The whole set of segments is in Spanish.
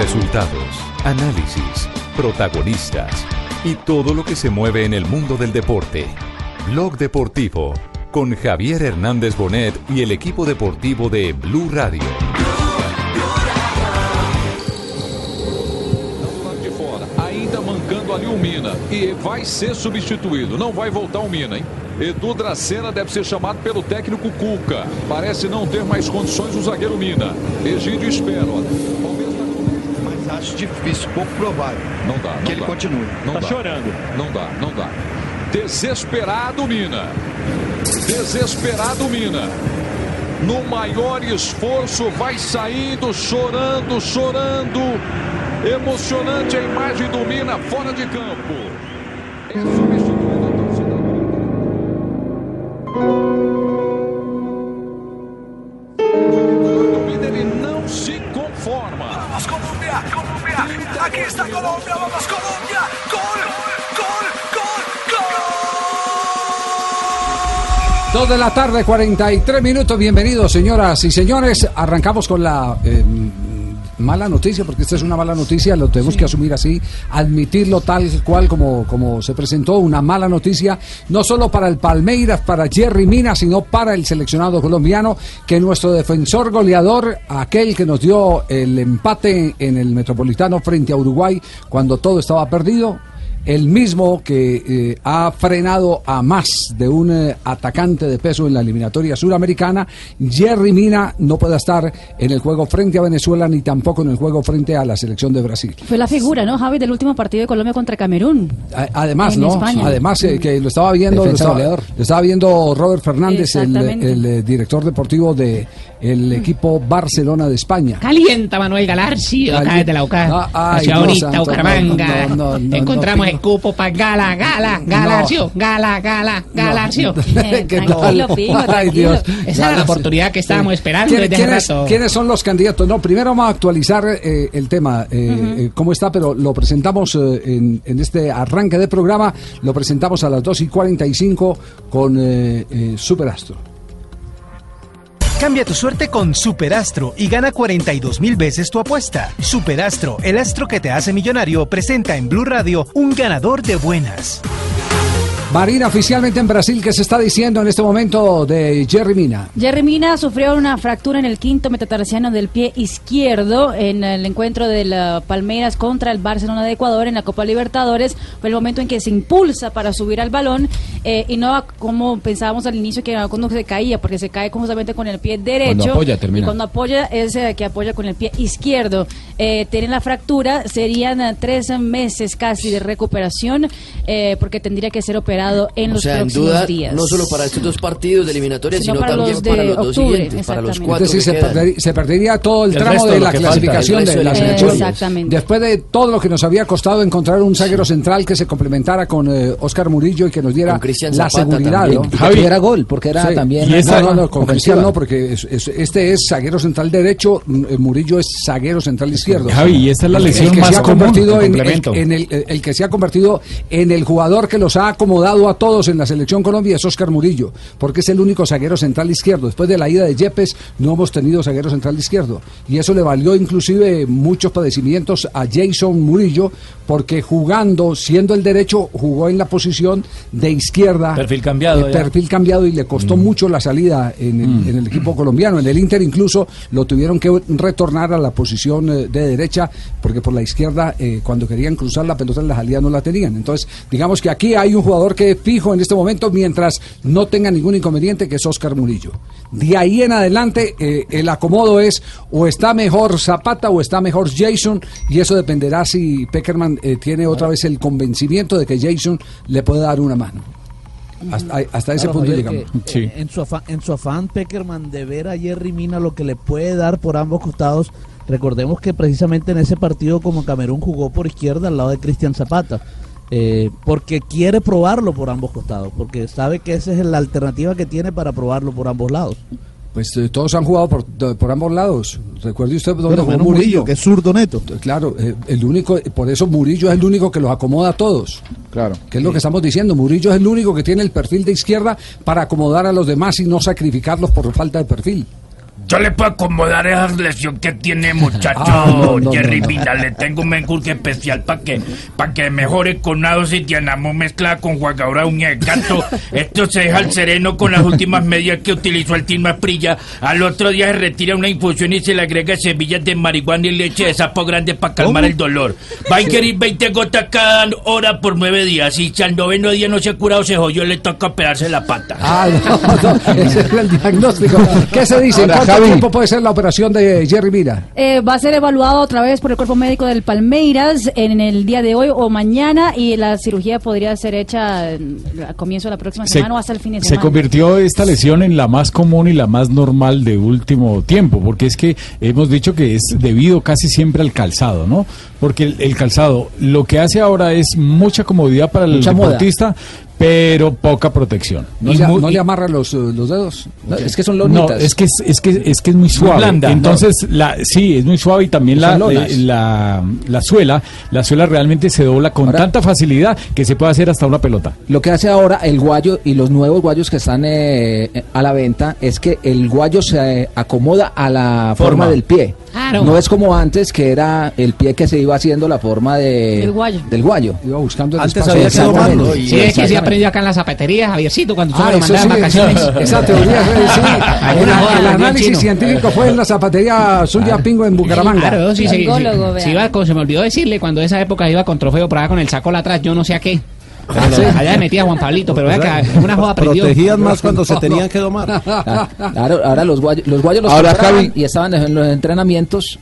Resultados, análisis, protagonistas y todo lo que se mueve en el mundo del deporte. Blog Deportivo con Javier Hernández Bonet y el equipo deportivo de Blue Radio. ainda mancando ali o Mina. E vai ser substituído, não vai voltar o Mina, hein? Edu Dracena deve ser chamado pelo técnico Cuca. Parece não ter mais condições o zagueiro Mina. Egídio espera, acho difícil, pouco provável Não dá, não que ele dá. continue. Não Tá dá. chorando. Não dá, não dá. Desesperado Mina. Desesperado Mina. No maior esforço, vai saindo, chorando, chorando. Emocionante a imagem do Mina fora de campo. É de la tarde, 43 minutos. Bienvenidos, señoras y señores. Arrancamos con la eh, mala noticia, porque esta es una mala noticia, lo tenemos que asumir así, admitirlo tal cual como, como se presentó, una mala noticia, no solo para el Palmeiras, para Jerry Mina, sino para el seleccionado colombiano, que nuestro defensor goleador, aquel que nos dio el empate en el Metropolitano frente a Uruguay, cuando todo estaba perdido, el mismo que eh, ha frenado a más de un eh, atacante de peso en la eliminatoria suramericana, Jerry Mina no puede estar en el juego frente a Venezuela ni tampoco en el juego frente a la selección de Brasil. Fue la figura, ¿no, Javi, del último partido de Colombia contra Camerún? A- Además, En ¿no? España. Además, eh, que lo estaba viendo, lo estaba, goleador. lo estaba viendo Robert Fernández, el, eh, director deportivo de el equipo Barcelona de España. Calienta Manuel Galarcio, Calienta. acá de la UCA. Ah, ay, Hacia Dios ahorita, santo, Bucaramanga. no, no, no, no, Encontramos cupo para Gala, Gala, Galarcio, Gala, Gala, Galarcio. Eh, ¿Qué tranquilo? Pijo, Ay, tranquilo. Dios. Esa era la oportunidad que estábamos esperando ¿Quién- desde ¿quiénes, rato. quiénes son los candidatos? No, primero vamos a actualizar eh, el tema, eh, eh, cómo está, pero lo presentamos eh, en, en este arranque de programa, lo presentamos a las 2 y 45 con eh, eh, Superastro. Cambia tu suerte con Superastro y gana 42 mil veces tu apuesta. Superastro, el astro que te hace millonario, presenta en Blue Radio un ganador de buenas. Marina, oficialmente en Brasil, ¿qué se está diciendo en este momento de Jerry Mina? Jerry Mina sufrió una fractura en el quinto metatarsiano del pie izquierdo en el encuentro de la Palmeiras contra el Barcelona de Ecuador en la Copa Libertadores. Fue el momento en que se impulsa para subir al balón eh, y no como pensábamos al inicio que era cuando se caía, porque se cae justamente con el pie derecho. Cuando apoya, termina. Y cuando apoya es eh, que apoya con el pie izquierdo. Eh, tiene la fractura, serían eh, tres meses casi de recuperación eh, porque tendría que ser operado en O los sea, en próximos duda, días. no solo para estos dos partidos de eliminatoria, Sino sino, para también los de para los dos octubre, siguientes, para los cuatro Es decir, que se, perdería, se perdería todo el, El tramo de la falta, clasificación de la de la selección. Exactamente. Después de todo lo que nos había costado encontrar un zaguero central que se complementara con eh, Oscar Murillo y que nos diera la seguridad. también. ¿no? Y que tuviera gol, porque era Sí. también. Y esa- no, no, con. Cristian no, porque es- es- este es zaguero central derecho, eh, Murillo es zaguero central izquierdo. Javi, y esta es la el lesión que más se ha común, convertido el en, en el que se ha convertido en el jugador que los ha acomodado a todos en la selección Colombia es Oscar Murillo, porque es el único zaguero central izquierdo. Después de la ida de Yepes no hemos tenido zaguero central izquierdo y eso le valió inclusive muchos padecimientos a Jason Murillo porque jugando, siendo el derecho, jugó en la posición de izquierda. Perfil cambiado, Eh, perfil cambiado y le costó mucho la salida en el, en el equipo colombiano. En el Inter incluso lo tuvieron que retornar a la posición eh, de derecha porque por la izquierda eh, cuando querían cruzar la pelota en la salida no la tenían. Entonces digamos que aquí hay un jugador que fijo en este momento mientras no tenga ningún inconveniente que es Oscar Murillo. De ahí en adelante eh, el acomodo es o está mejor Zapata o está mejor Jason y eso dependerá si Peckerman eh, tiene otra vez el convencimiento de que Jason le puede dar una mano. Hasta, hasta ese Claro, punto Javier, llegamos. que, eh, en, su afán, en su afán, Peckerman, de ver a Jerry Mina lo que le puede dar por ambos costados, recordemos que precisamente en ese partido como Camerún jugó por izquierda al lado de Cristian Zapata. Eh, porque quiere probarlo por ambos costados, porque sabe que esa es la alternativa que tiene para probarlo por ambos lados. Pues eh, todos han jugado por, por ambos lados. Recuerde usted dónde jugó Murillo. Murillo, que es zurdo neto. Claro, eh, el único, por eso Murillo es el único que los acomoda a todos. Claro. Que es lo que estamos diciendo. Murillo es el único que tiene el perfil de izquierda para acomodar a los demás y no sacrificarlos por falta de perfil. Yo le puedo acomodar esa lesión que tiene, muchacho Ah, no, no, Jerry no, no. Mina. Le tengo un menjurje especial para que, pa que mejore con una dosis de anamo mezclada con jugadora uña de gato. Esto se deja al sereno con las últimas medidas que utilizó el Team Prilla. Al otro día se retira una infusión y se le agrega semillas de marihuana y leche de sapo grande para calmar el dolor. Va a ingerir 20 gotas cada hora por nueve días. Y si al noveno día no se ha curado, se jodió, le toca operarse la pata. Ah, no, no, ese era el diagnóstico. ¿Qué se dice? ¿En Ahora, cuánto tiempo puede ser la operación de Jerry Mina? Eh, va a ser evaluado otra vez por el cuerpo médico del Palmeiras en el día de hoy o mañana y la cirugía podría ser hecha eh, a comienzo de la próxima Se- semana o hasta el fin de Se semana. convirtió esta lesión en la más común y la más normal de último tiempo, porque es que hemos dicho que es debido casi siempre al calzado, ¿no? Porque el, el calzado lo que hace ahora es mucha comodidad para el Mucha moda. Pero poca protección. ¿No, le, muy- no le amarran los, eh, los dedos? No, es que es, es que es que es muy suave. blanda, ¿no? Entonces, la, sí, es muy suave y también la, Son eh, la, la suela, la suela realmente se dobla con tanta facilidad que se puede hacer hasta una pelota. Lo que hace ahora el guayo y los nuevos guayos que están eh, eh, a la venta es que el guayo se acomoda a la forma, Forma. del pie. Claro. No es como antes que era el pie que se iba haciendo la forma de, Del guayo. Del guayo. Iba buscando el Antes espacio. había que domarlo. Sí, aprendió acá en la zapatería, Javiercito, cuando tú Ah, me lo sí, vacaciones. esa, teoría, sí. Hay El, una joda, el lo dio análisis chino. científico fue en la zapatería suya Pingo en Bucaramanga. Claro, sí, sí, sí. Gingólogo, vea. Sí, iba con- se me olvidó decirle, cuando esa época iba con trofeo por allá con el sacola atrás, yo no sé a qué. Pero Ah. Allá me metía Juan Pablito, pero vea que en una joda aprendió. Protegían más cuando se tenían que domar. Claro, ahora los guayos los, guayos los Ahora, y estaban en los entrenamientos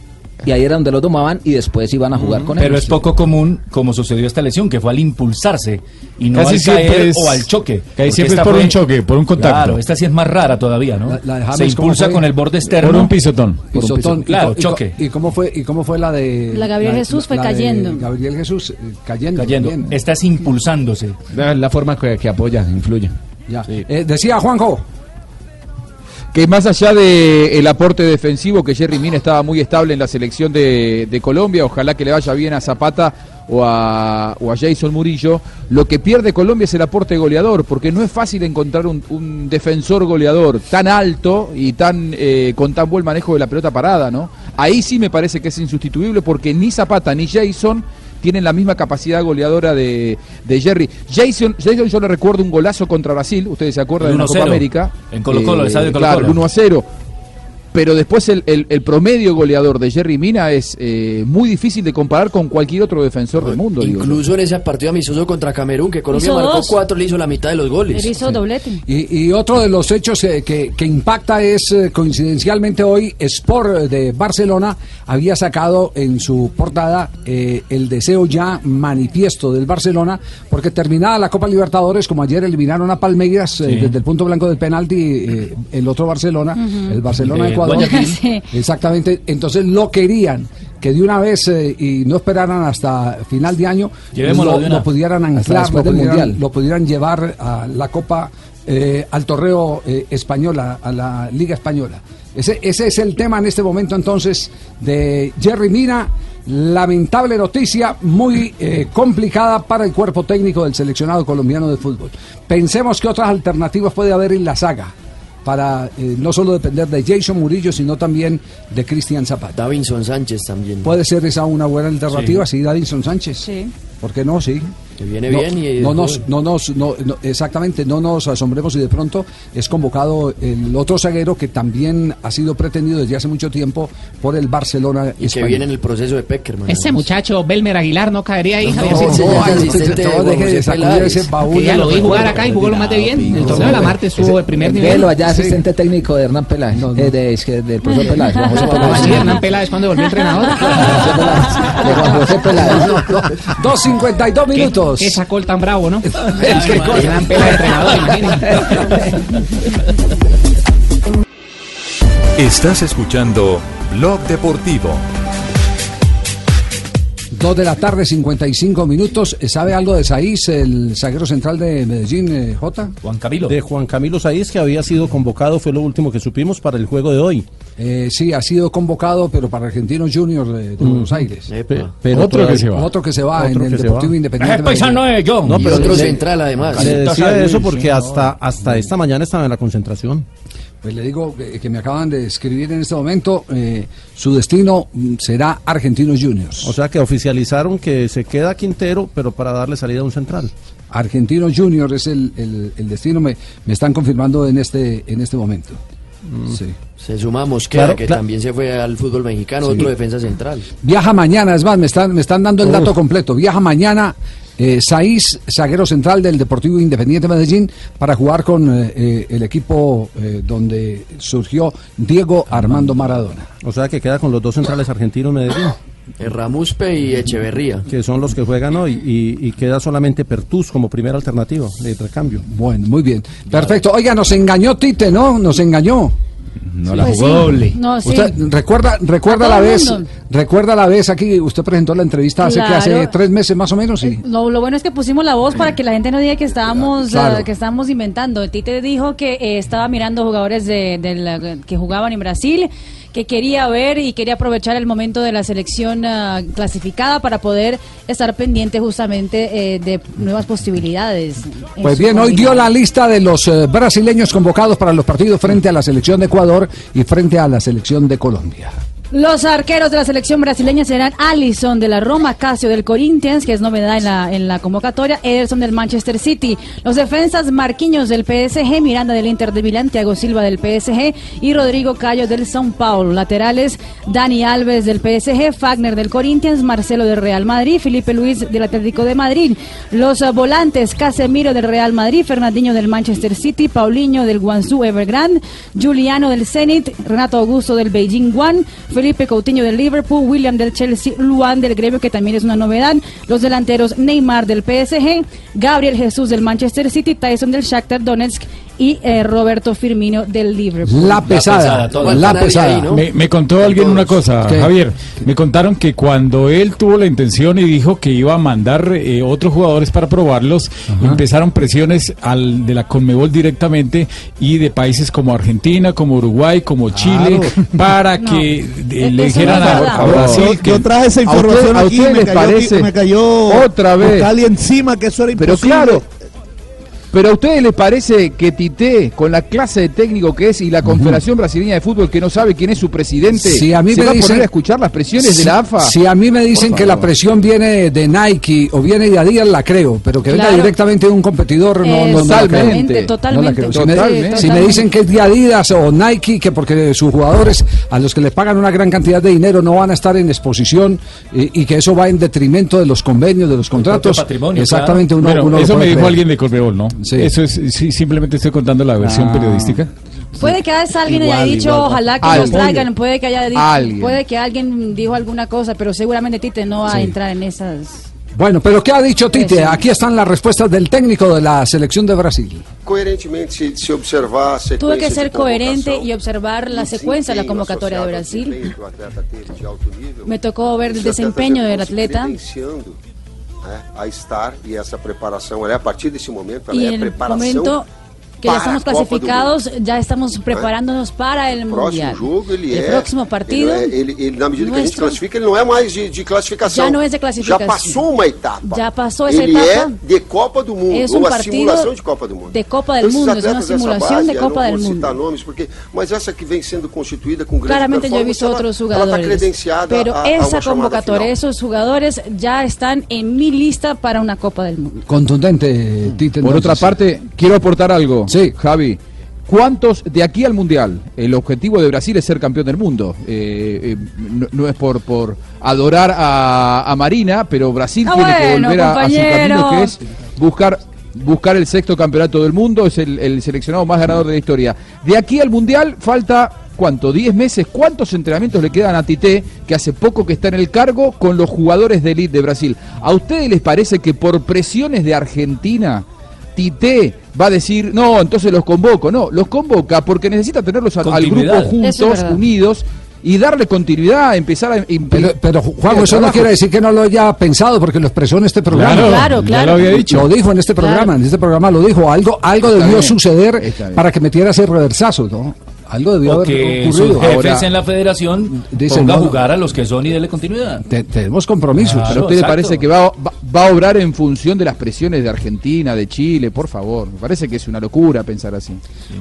y ahí era donde los tomaban y después iban a jugar con Pero ellos. es poco común, como sucedió esta lesión, que fue al impulsarse y no Casi al caer es- o al choque. casi siempre es por fue- un choque, por un contacto. Claro, esta sí es más rara todavía, ¿no? La- la Se James, ¿cómo impulsa con el borde externo. Por un pisotón. Pisotón. pisotón. ¿Y Claro, co- y choque. ¿Y cómo fue, y cómo fue la de. La Gabriel Jesús fue cayendo. Gabriel Jesús eh, cayendo. Cayendo. también. Esta es impulsándose. La forma que, que apoya, influye. Ya. Eh, decía Juanjo. Que más allá del aporte defensivo, que Jerry Mina estaba muy estable en la selección de, Colombia, ojalá que le vaya bien a Zapata o a, Jason Murillo, lo que pierde Colombia es el aporte goleador, porque no es fácil encontrar un, un defensor goleador tan alto y tan eh, con tan buen manejo de la pelota parada, ¿no? Ahí sí me parece que es insustituible porque ni Zapata ni Jason tienen la misma capacidad goleadora de, de Jerry. Jason, Jason, yo le recuerdo un golazo contra Brasil, ustedes se acuerdan de la 1-0, Copa América. en Colo-Colo, el estadio de Colo-Colo. Claro, el 1 a 0. Pero después el, el- el promedio goleador de Jerry Mina es eh, muy difícil de comparar con cualquier otro defensor del mundo. digo. Incluso en ese partido amistoso contra Camerún, que Colombia marcó dos. cuatro, le hizo la mitad de los goles. Él hizo doblete. Y, y otro de los hechos eh, que, que impacta es, eh, coincidencialmente hoy, Sport de Barcelona había sacado en su portada eh, el deseo ya manifiesto del Barcelona, porque terminada la Copa Libertadores, como ayer eliminaron a Palmeiras eh, Sí. desde el punto blanco del penalti, eh, el otro Barcelona, el Barcelona De Ecuador. Guayaquil. Sí. Exactamente, entonces lo querían que de una vez eh, y no esperaran hasta final de año lo, de una. lo pudieran anclar, lo pudieran, Mundial. lo pudieran llevar a la Copa, eh, al torneo eh, española, a la Liga Española. Ese, ese es el tema en este momento entonces de Jerry Mina. Lamentable noticia, muy eh, complicada para el cuerpo técnico del seleccionado colombiano de fútbol. Pensemos que otras alternativas puede haber en la saga para eh, no solo depender de Jason Murillo, sino también de Cristian Zapata. Davinson Sánchez también. Puede ser esa una buena alternativa, sí, Sí. Davinson Sánchez. Sí. ¿Por qué no? Sí. Que viene no, bien y no nos, no nos, no, no, exactamente, no nos asombremos si de pronto es convocado el otro zaguero que también ha sido pretendido desde hace mucho tiempo por el Barcelona Y que español. viene en el proceso de Peckerman. Ese muchacho, Belmer Aguilar, no caería ahí, No, Javiercito? no, de ese baúl Que ya lo vi jugar acá y jugó lo más de bien. El torneo de la Marte estuvo de primer nivel. Velo allá, asistente técnico de Hernán Peláez, eh, que del profesor Peláez, Juan José ¿Cómo Peláez. así, Hernán Peláez, cuando volvió entrenador? De Juan José Peláez. 2.52 ¿Qué, minutos. qué sacó el tan bravo, no? ¿Qué cosa? Hernán Peláez, entrenador, imagínate. Estás escuchando Blog Deportivo. Dos de la tarde, 55 minutos. ¿Sabe algo de Saiz, el zaguero central de Medellín, eh, J? Juan Camilo. De Juan Camilo Saiz, que había sido convocado, fue lo último que supimos para el juego de hoy. Eh, sí, ha sido convocado, pero para Argentinos Juniors de, de Buenos Aires. Pe- pero Otro todavía- que se va. Otro que se va Otro en el Deportivo va. Independiente. Es paisano de yo. No, Y pero otro le- central además. Le decía eso porque sí, hasta, hasta esta mañana estaba en la concentración. Pues le digo que, que me acaban de escribir en este momento, eh, su destino mm, será Argentinos Juniors. O sea que oficializaron que se queda Quintero, pero para darle salida a un central. Argentinos Juniors es el, el- el destino, me, me están confirmando en este, en este momento. Sí. Se suma a Mosquera, Claro, que claro. también se fue al fútbol mexicano, Sí. otro defensa central. Viaja mañana, es más, me están, me están dando el dato completo. Viaja mañana eh, Saiz, zaguero central del Deportivo Independiente Medellín, para jugar con eh, eh, el equipo eh, donde surgió Diego Armando Maradona. O sea que queda con los dos centrales argentinos Medellín. Ramuspe y Echeverría. Que son los que juegan hoy. Y, y queda solamente Pertus como primera alternativa de recambio. Bueno, muy bien. Perfecto. Oiga, nos engañó Tite, ¿no? Nos engañó. No la Pues jugó doble. No, sí. Usted recuerda, recuerda la el vez, recuerda la vez aquí, usted presentó la entrevista hace que hace tres meses más o menos, sí. Lo, lo bueno es que pusimos la voz para que la gente no diga que estábamos Claro. eh, que estábamos inventando. Tite dijo que eh, estaba mirando jugadores de, de la- que jugaban en Brasil, que quería ver y quería aprovechar el momento de la selección ah, clasificada para poder estar pendiente justamente eh, de nuevas posibilidades. Pues bien, hoy dio la lista de los eh, brasileños convocados para los partidos frente a la selección de Ecuador y frente a la selección de Colombia. Los arqueros de la selección brasileña serán Allison de la Roma, Casio del Corinthians, que es novedad en la, en la convocatoria, Ederson del Manchester City. Los defensas Marquinhos del PSG, Miranda del Inter de Milán, Thiago Silva del PSG y Rodrigo Cayo del São Paulo. Laterales Dani Alves del PSG, Fagner del Corinthians, Marcelo del Real Madrid, Felipe Luis del Atlético de Madrid. Los volantes Casemiro del Real Madrid, Fernandinho del Manchester City, Paulinho del Guangzhou Evergrande, Juliano del Zenit, Renato Augusto del Beijing One, Felipe Coutinho del Liverpool, William del Chelsea, Luan del Gremio, que también es una novedad, los delanteros Neymar del PSG, Gabriel Jesús del Manchester City, Tyson del Shakhtar Donetsk y eh, Roberto Firmino del Liverpool. La pesada, la pesada. Me, me contó alguien una cosa, ¿Qué? Javier. Me contaron que cuando él tuvo la intención y dijo que iba a mandar eh, otros jugadores para probarlos, empezaron presiones al de la Conmebol directamente y de países como Argentina, como Uruguay, como Chile, para que eh, le dijeran a, Brasil que yo traje esa ¿A información a usted me les cayó, parece? me cayó Otra vez. Cali encima que eso era Pero claro, pero a ustedes les parece que Tite, con la clase de técnico que es y la Confederación Brasileña de Fútbol que no sabe quién es su presidente, Si a mí se me va a dicen- poner a escuchar las presiones si, de la AFA? Si a mí me dicen que la presión viene de Nike o viene de Adidas, la creo, pero que venga directamente de un competidor, no, no, no la creo. Totalmente, totalmente. No la creo. Si, me, Totalmente. si me dicen que es de Adidas o Nike, que porque sus jugadores a los que les pagan una gran cantidad de dinero no van a estar en exposición y, y que eso va en detrimento de los convenios, de los contratos. patrimonio, exactamente, uno, Bueno, uno lo eso me dijo creer. alguien de Conmebol, ¿no? Sí. Eso es, sí, simplemente estoy contando la versión Ah. periodística. Puede que haya alguien Igual, haya dicho, igual. ojalá que nos traigan, puede que haya dicho, Alguien. puede que alguien dijo alguna cosa, pero seguramente Tite no va a Sí. entrar en esas. Bueno, pero ¿qué ha dicho Tite? Aquí están las respuestas del técnico de la selección de Brasil. Coerentemente, se, se observar a Tuve que ser coherente y observar la secuencia de la convocatoria de Brasil. Me tocó ver el desempeño del atleta credenciando né, a estar e essa preparação ela é a partir desse momento ela y é preparação momento que ya para estamos a do clasificados, ya estamos preparándonos para el O próximo Mundial. jogo ele el é próximo partido ele, é- ele, ele, na medida que a gente nuestro classifica ele não é mais de, de classificação Ya no es de clasificación. já passou uma etapa Ya pasó esa ele etapa. é de Copa do Mundo Es ou un a partido simulação de Copa do Mundo de Copa del Esses Mundo, es una atletas dessa simulación base, de eu Copa não del vou citar Mundo. nomes porque mas essa que vem sendo constituída com grande Claramente yo he visto ela- otros ela está jugadores, credenciada pero a, a esa uma chamada convocatoria, final. esos jugadores ya están en mi lista para una Copa del Mundo. Contundente, Tite. Por otra parte, quiero aportar algo. Sí. Javi. ¿Cuántos de aquí al Mundial? El objetivo de Brasil es ser campeón del mundo. Eh, eh, no, no es por, por adorar a, a Marina, pero Brasil Ah, tiene que volver a, a su camino que es buscar, buscar el sexto campeonato del mundo. Es el, el seleccionado más ganador de la historia. De aquí al Mundial falta... ¿Cuánto? ¿10 meses? ¿Cuántos entrenamientos le quedan a Tite, que hace poco que está en el cargo, con los jugadores de élite de Brasil? ¿A ustedes les parece que por presiones de Argentina Tite va a decir, no, entonces los convoco. No, los convoca porque necesita tenerlos al, al grupo juntos, unidos, y darle continuidad, empezar a... Pero, pero Juan, eso no quiere decir que no lo haya pensado, porque lo expresó en este programa. Claro, Claro, ya claro. lo había dicho. Lo dijo en este programa, Claro. en este programa lo dijo. Algo, algo Está debió bien, suceder para que metiera ese reversazo, ¿no? Algo debió o haber que ocurrido. sus jefes Ahora, en la federación dicen, ponga a no, no. jugar a los que son y dele continuidad. te- tenemos compromisos. Pero a Claro, usted le parece que va, va, va a obrar en función de las presiones de Argentina, de Chile, por favor. Me parece que es una locura pensar así.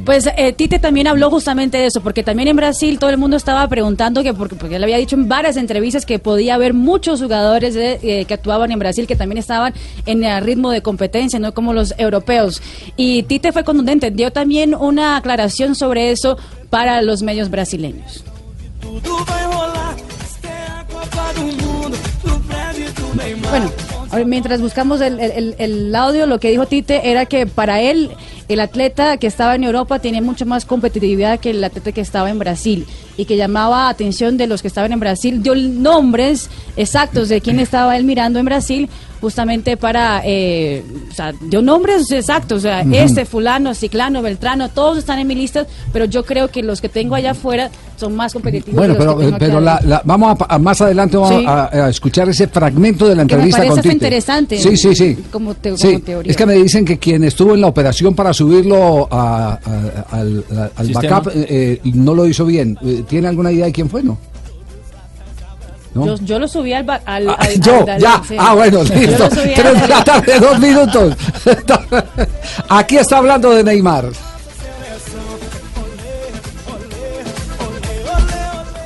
Pues eh, Tite también habló justamente de eso, porque también en Brasil todo el mundo estaba preguntando que, porque, porque él había dicho en varias entrevistas que podía haber muchos jugadores de- eh, que actuaban en Brasil que también estaban en el ritmo de competencia, no como los europeos. Y Tite fue contundente, dio también una aclaración sobre eso para los medios brasileños. Bueno, mientras buscamos el- el- el audio, lo que dijo Tite era que para él el atleta que estaba en Europa tenía mucho más competitividad que el atleta que estaba en Brasil y que llamaba atención de los que estaban en Brasil, dio nombres exactos de quién estaba él mirando en Brasil justamente para, eh, o sea, dio nombres exactos, o sea, este fulano, ciclano, beltrano, todos están en mi lista, pero yo creo que los que tengo allá afuera son más competitivos. Bueno, que los pero, que aquí pero la, la- vamos a, a- más adelante vamos Sí. a, a escuchar ese fragmento de la Que me entrevista parece con hasta Tite. interesante. Sí, sí, sí. Como, te- Sí, como teoría. es que me dicen que quien estuvo en la operación para subirlo a- a- al, a- al Sistema. backup eh, eh, no lo hizo bien. Eh, ¿Tiene alguna idea de quién fue, no? ¿No? Yo, yo lo subí al... al, Ah, al- yo, al- ya. sí. Ah, bueno, listo. lo Tres de la tarde, dos minutos. Aquí está hablando de Neymar.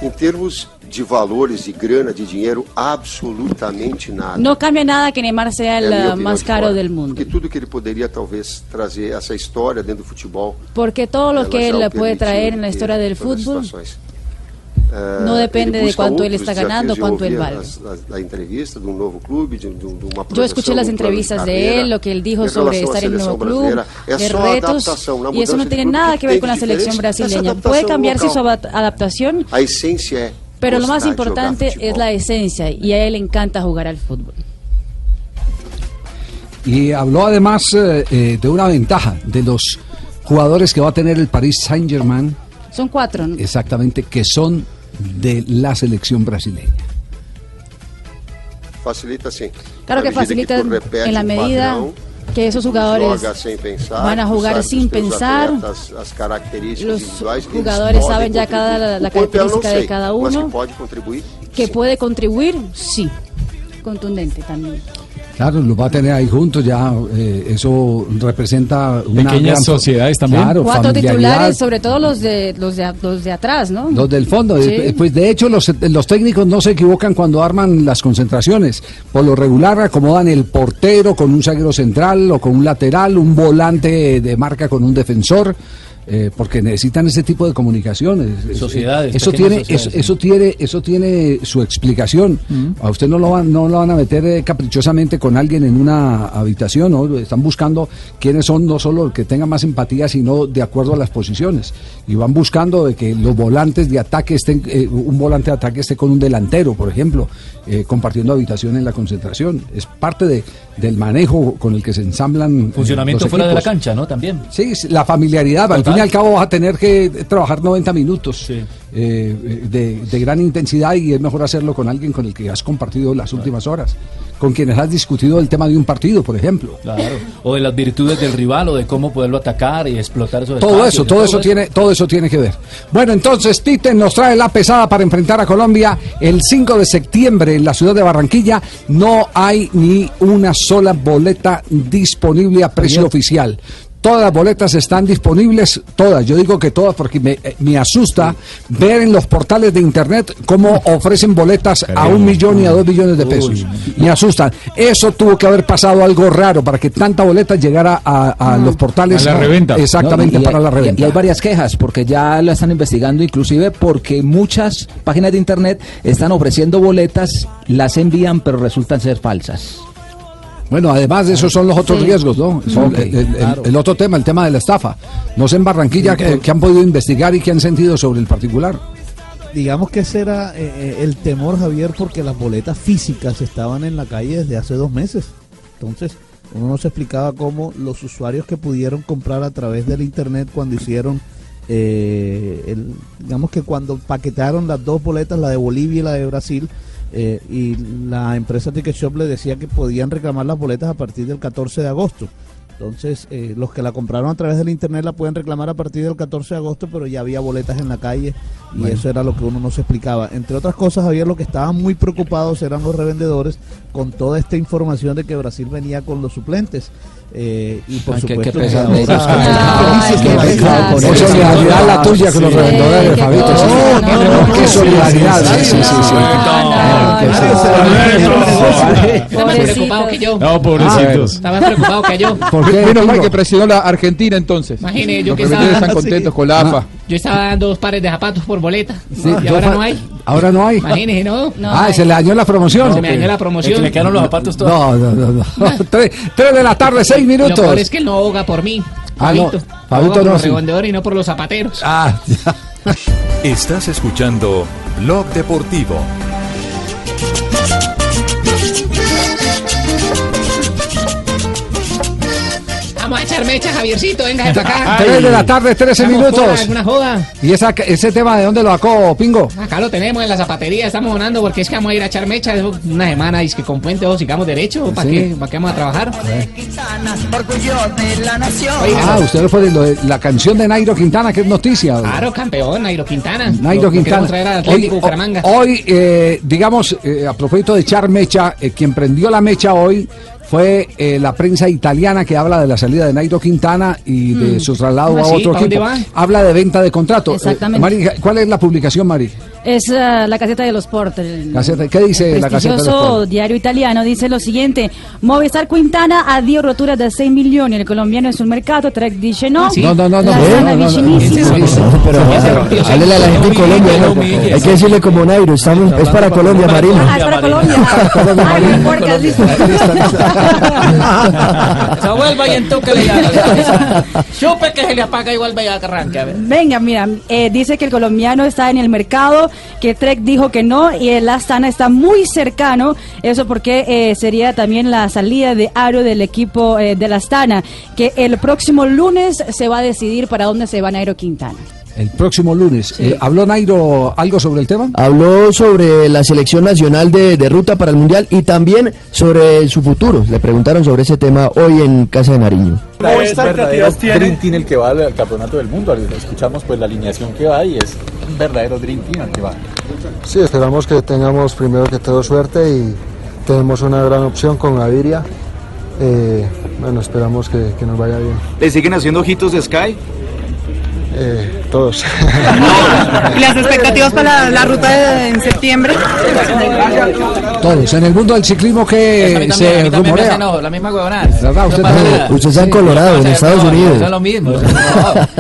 Em termos de valores, de grana, de dinheiro, absolutamente nada. No cambia nada que Neymar sea É a el opinião más caro del mundo. Porque tudo que ele poderia talvez trazer essa história dentro do futebol. Porque todo lo que já él o puede permitiu traer en no depende de cuánto él está ganando, cuánto él vale. Yo escuché las entrevistas de él, lo que él dijo sobre estar en un nuevo club, de retos, y eso no tiene nada que ver con la selección brasileña. Puede cambiarse su adaptación, pero lo más importante es la esencia, y a él le encanta jugar al fútbol. Y habló además eh, eh, de una ventaja de los jugadores que va a tener el Paris Saint Germain, Son cuatro. ¿no? exactamente, que son de la selección brasileña. Facilita sim. Claro que facilita repete en la medida que esos jugadores pensar, van a jugar sin pensar. atletas, Los jugadores saben ya cada la característica de cada uno. que puede contribuir, sí. Contundente también. Claro, los va a tener ahí juntos ya, eh, eso representa una Pequeñas gran sociedades también. Claro, Cuatro titulares, sobre todo los de los de, los de atrás, ¿no? Los del fondo, Sí. eh, pues de hecho los, los técnicos no se equivocan cuando arman las concentraciones. Por lo regular acomodan el portero con un zaguero central o con un lateral, un volante de marca con un defensor. Eh, porque necesitan ese tipo de comunicaciones. Sociedades, Eso tiene, sociedades, eso, sí. eso tiene, eso tiene su explicación. A usted no lo van, no lo van a meter eh, caprichosamente con alguien en una habitación, ¿no? Están buscando quiénes son no solo los que tengan más empatía, sino de acuerdo a las posiciones. Y van buscando de que los volantes de ataque estén, eh, un volante de ataque esté con un delantero, por ejemplo, eh, compartiendo habitación en la concentración. Es parte de, del manejo con el que se ensamblan. Funcionamiento fuera de la cancha, ¿no? También. Sí, la familiaridad. Al fin y al cabo vas a tener que trabajar 90 minutos eh, de, de gran intensidad y es mejor hacerlo con alguien con el que has compartido las últimas horas, con quienes has discutido el tema de un partido, por ejemplo. Claro. O de las virtudes del rival o de cómo poderlo atacar y explotar esos Todo espacios, eso, todo eso tiene, todo eso tiene que ver. Bueno, entonces Tite nos trae la pesada para enfrentar a Colombia el 5 de septiembre en la ciudad de Barranquilla. No hay ni una sola boleta disponible a precio oficial. Todas las boletas están disponibles, todas. Yo digo que todas porque me, eh, me asusta ver en los portales de internet cómo ofrecen boletas a un millón y a dos millones de pesos. Me asustan. Eso tuvo que haber pasado algo raro para que tanta boleta llegara a, a los portales. Exactamente, No, y- para y- la y- reventa. Y hay varias quejas, porque ya lo están investigando, inclusive porque muchas páginas de internet están ofreciendo boletas, las envían, pero resultan ser falsas. Bueno, además de eso son los otros Sí. riesgos, ¿no? El, el- claro. el otro tema, el tema de la estafa. No sé en Barranquilla que, que han podido investigar y que han sentido sobre el particular. Digamos que ese era eh, eh, el temor, Javier, porque las boletas físicas estaban en la calle desde hace dos meses. Entonces, uno no se explicaba cómo los usuarios que pudieron comprar a través del internet cuando hicieron, eh, el- digamos que cuando paquetaron las dos boletas, la de Bolivia y la de Brasil, eh, y la empresa Ticket Shop le decía que podían reclamar las boletas a partir del 14 de agosto. Entonces, eh, los que la compraron a través del internet la pueden reclamar a partir del 14 de agosto, pero ya había boletas en la calle y Bueno. eso era lo que uno no se explicaba. Entre otras cosas, Javier, lo que estaban muy preocupados eran los revendedores con toda esta información de que Brasil venía con los suplentes. Eh, y por Ay, qué- supuesto que qué pesar. Qué solidaridad la tuya con los revendedores, qué Fabito. No, Qué solidaridad. sí, Sí, sí, que. No, pobrecitos. Está más preocupado que yo. Menos mal que presionó la Argentina entonces. Imagine, yo que estaba- están contentos con la AFA. Yo estaba dando dos pares de zapatos por boleta. Y ahora no hay. Ahora no hay. Imagínese, ¿no? ah, se le dañó la promoción. Se me dañó la promoción. Que le quedaron los zapatos todos. No, no, no. no. tres, tres de la tarde, seis Lo peor minutos. es que él no aboga por mí. Ah, no. Fabito. Por no, los revendedores y no por los zapateros. Ah, ya. Estás escuchando Blog Deportivo. Vamos a echar mecha, Javiercito. Venga, para acá. Tres de la tarde, trece Hagamos minutos. joda, ¿Alguna joda? ¿Y esa, ese tema de dónde lo sacó, Pingo? Acá lo tenemos en la zapatería, estamos sonando porque es que vamos a ir a echar mecha es una semana y es que con puente o sigamos derecho, ¿para Sí. qué? ¿Para qué vamos a trabajar? Orgullo de la nación. Ah, usted fue de lo de la canción de Nairo Quintana, que es noticia. Claro, campeón, Nairo Quintana. Nairo Lo- lo Quintana. traer Atlético Hoy, hoy, eh, digamos, eh, a propósito de echar mecha, eh, quien prendió la mecha hoy fue eh, la prensa italiana que habla de la salida de Nairo Quintana y de Mm. su traslado ¿Cómo a otro ¿Pa' dónde equipo. va? Habla de venta de contrato. Eh, Exactamente. Mari, ¿cuál es la publicación, Mari? Es eh, la caseta de los el- Gaceta- ¿Qué dice el la caseta de los Sport? diario italiano dice lo siguiente: Movistar Quintana addio rottura da 6 milioni. El colombiano es un mercado. Trek dice no. No, no, no, no. La no, no, no, vicinissima. Pero háblele a la gente en Colombia, ¿no? Hay que decirle como Nairo, estamos, es para Colombia, Ah, Marina. es para Colombia. Ay, muy puerca, listo. Se vuelva y entonces le llama. Chupe que se le apaga igual vaya que arranque. A. Venga, mira, eh, dice que el colombiano está en el mercado, que Trek dijo que no y el Astana está muy cercano. Eso porque eh, sería también la salida de Aro del equipo eh, del Astana, que el próximo lunes se va a decidir para dónde se va Nairo Quintana. El próximo lunes. Eh, ¿Habló Nairo algo sobre el tema? Habló sobre la selección nacional de, de ruta para el Mundial y también sobre su futuro. Le preguntaron sobre ese tema hoy en Casa de Nariño. Dream Team el que va al, al campeonato del mundo. Escuchamos pues la alineación que va y es un verdadero Dream Team que va. Sí, esperamos que tengamos primero que todo suerte y tenemos una gran opción con Gaviria. Eh, bueno, esperamos que, que nos vaya bien. ¿Le siguen haciendo ojitos de Sky? Eh, todos. ¿Y las expectativas para la, la ruta de- en septiembre? Todos. En el mundo del ciclismo que se rumorea. la misma huevonada. Usted No. Usted está en Colorado, en Estados No, Unidos. Es lo mismo.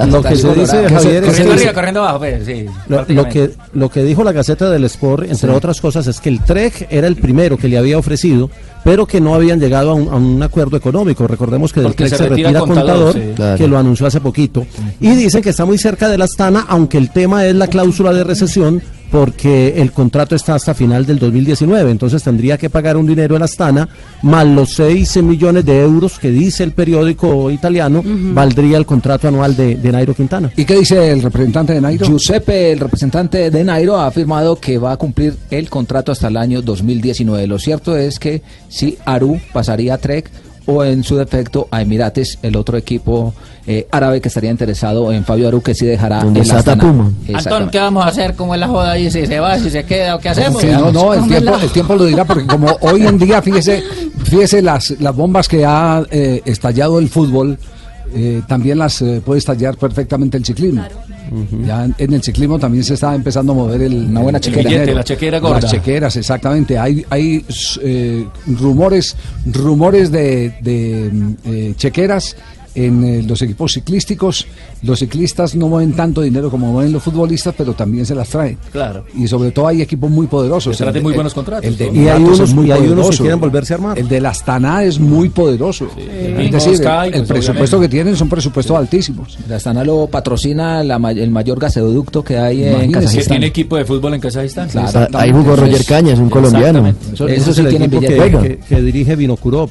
Lo que se dice, Javier, es Corriendo que- arriba, corriendo abajo, pues, sí. Lo, que, lo que dijo la Gaceta del Sport, entre Sí. otras cosas, es que el Trek era el primero que le había ofrecido, pero que no habían llegado a un, a un acuerdo económico. Recordemos que del Trek se se, retira retira Contador, contador, sí. Claro. que lo anunció hace poquito. Y dicen que está muy cerca de la Astana, aunque el tema es la cláusula de recesión, porque el contrato está hasta final del 2019. Entonces tendría que pagar un dinero en Astana, más los 6 millones de euros que dice el periódico italiano, valdría el contrato anual de, de Nairo Quintana. ¿Y qué dice el representante de Nairo? Giuseppe, el representante de Nairo, ha afirmado que va a cumplir el contrato hasta el año 2019. Lo cierto es que si Aru pasaría a Trek o en su defecto a Emirates, el otro equipo eh, árabe que estaría interesado en Fabio Aru, que sí dejará Donde el está Astana. Antón. ¿qué vamos a hacer? ¿Cómo es la joda ahí? Si se va, si se queda o qué hacemos? Sí, no, no, el tiempo, el tiempo lo dirá porque como hoy en día, fíjese, fíjese las, las bombas que ha eh, estallado el fútbol, eh, también las eh, puede estallar perfectamente el ciclismo. Ya en, el ciclismo también se está empezando a mover el, Una buena el chequera. Billete, la chequera gorda. Las chequeras, exactamente. Hay, hay eh, rumores, rumores de, de, mm, eh, chequeras en eh, los equipos ciclísticos. Los ciclistas no mueven tanto dinero como mueven los futbolistas, pero también se las traen. Claro. Y sobre todo hay equipos muy poderosos. El de- muy buenos contratos. El de Y hay unos- muy y hay unos que quieren volverse a armar. El de la Astana es muy poderoso. El Es decir, Sky, el, el pues, presupuesto obviamente. que tienen son presupuestos altísimos. La Astana lo patrocina la el mayor gasoducto que hay en Imagínese. Que Kazajistán. tiene equipo de fútbol en Kazajistán. Ahí jugó Roger Cañas, un colombiano. Eso, Eso sí es el tiene equipo billete. que, que- que dirige Vinokurov.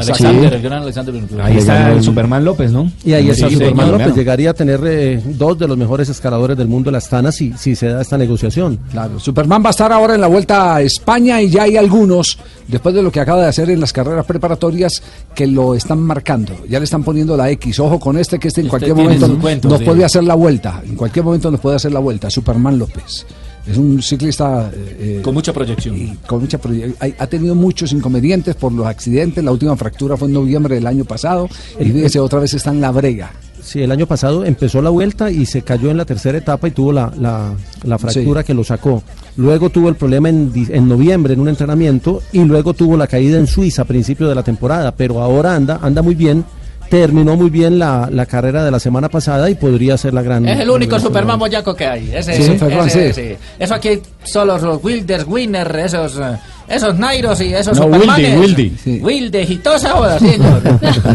Alexander, Sí. el gran Alexander. Ahí está el Superman López, ¿no? Y ahí está Sí, Superman señor. López. Llegaría a tener eh, dos de los mejores escaladores del mundo de la Astana si, si se da esta negociación. Claro, Superman va a estar ahora en la vuelta a España y ya hay algunos, después de lo que acaba de hacer en las carreras preparatorias, que lo están marcando. Ya le están poniendo la X. Ojo con este, que este en cualquier tiene momento cuento, nos sí. puede hacer la vuelta. En cualquier momento nos puede hacer la vuelta. Superman López. Es un ciclista eh, Con mucha proyección. y con mucha proye- hay- ha tenido muchos inconvenientes por los accidentes. La última fractura fue en noviembre del año pasado y El- fíjese otra vez está en la brega. Sí, el año pasado empezó la vuelta y se cayó en la tercera etapa y tuvo la, la- la fractura que lo sacó. Luego tuvo el problema en, en noviembre en un entrenamiento y luego tuvo la caída en Suiza a principio de la temporada, pero ahora anda, anda muy bien. Terminó muy bien la, la carrera de la semana pasada y podría ser la gran. Es el único Superman boyaco que hay. Ese, Sí, ese, Superman, ese, sí. sí. Eso aquí solo los Wilders, Winner, esos, eh, esos Nairos y esos No. Wildy, Wildy. Wilde y toda esa sí, señor.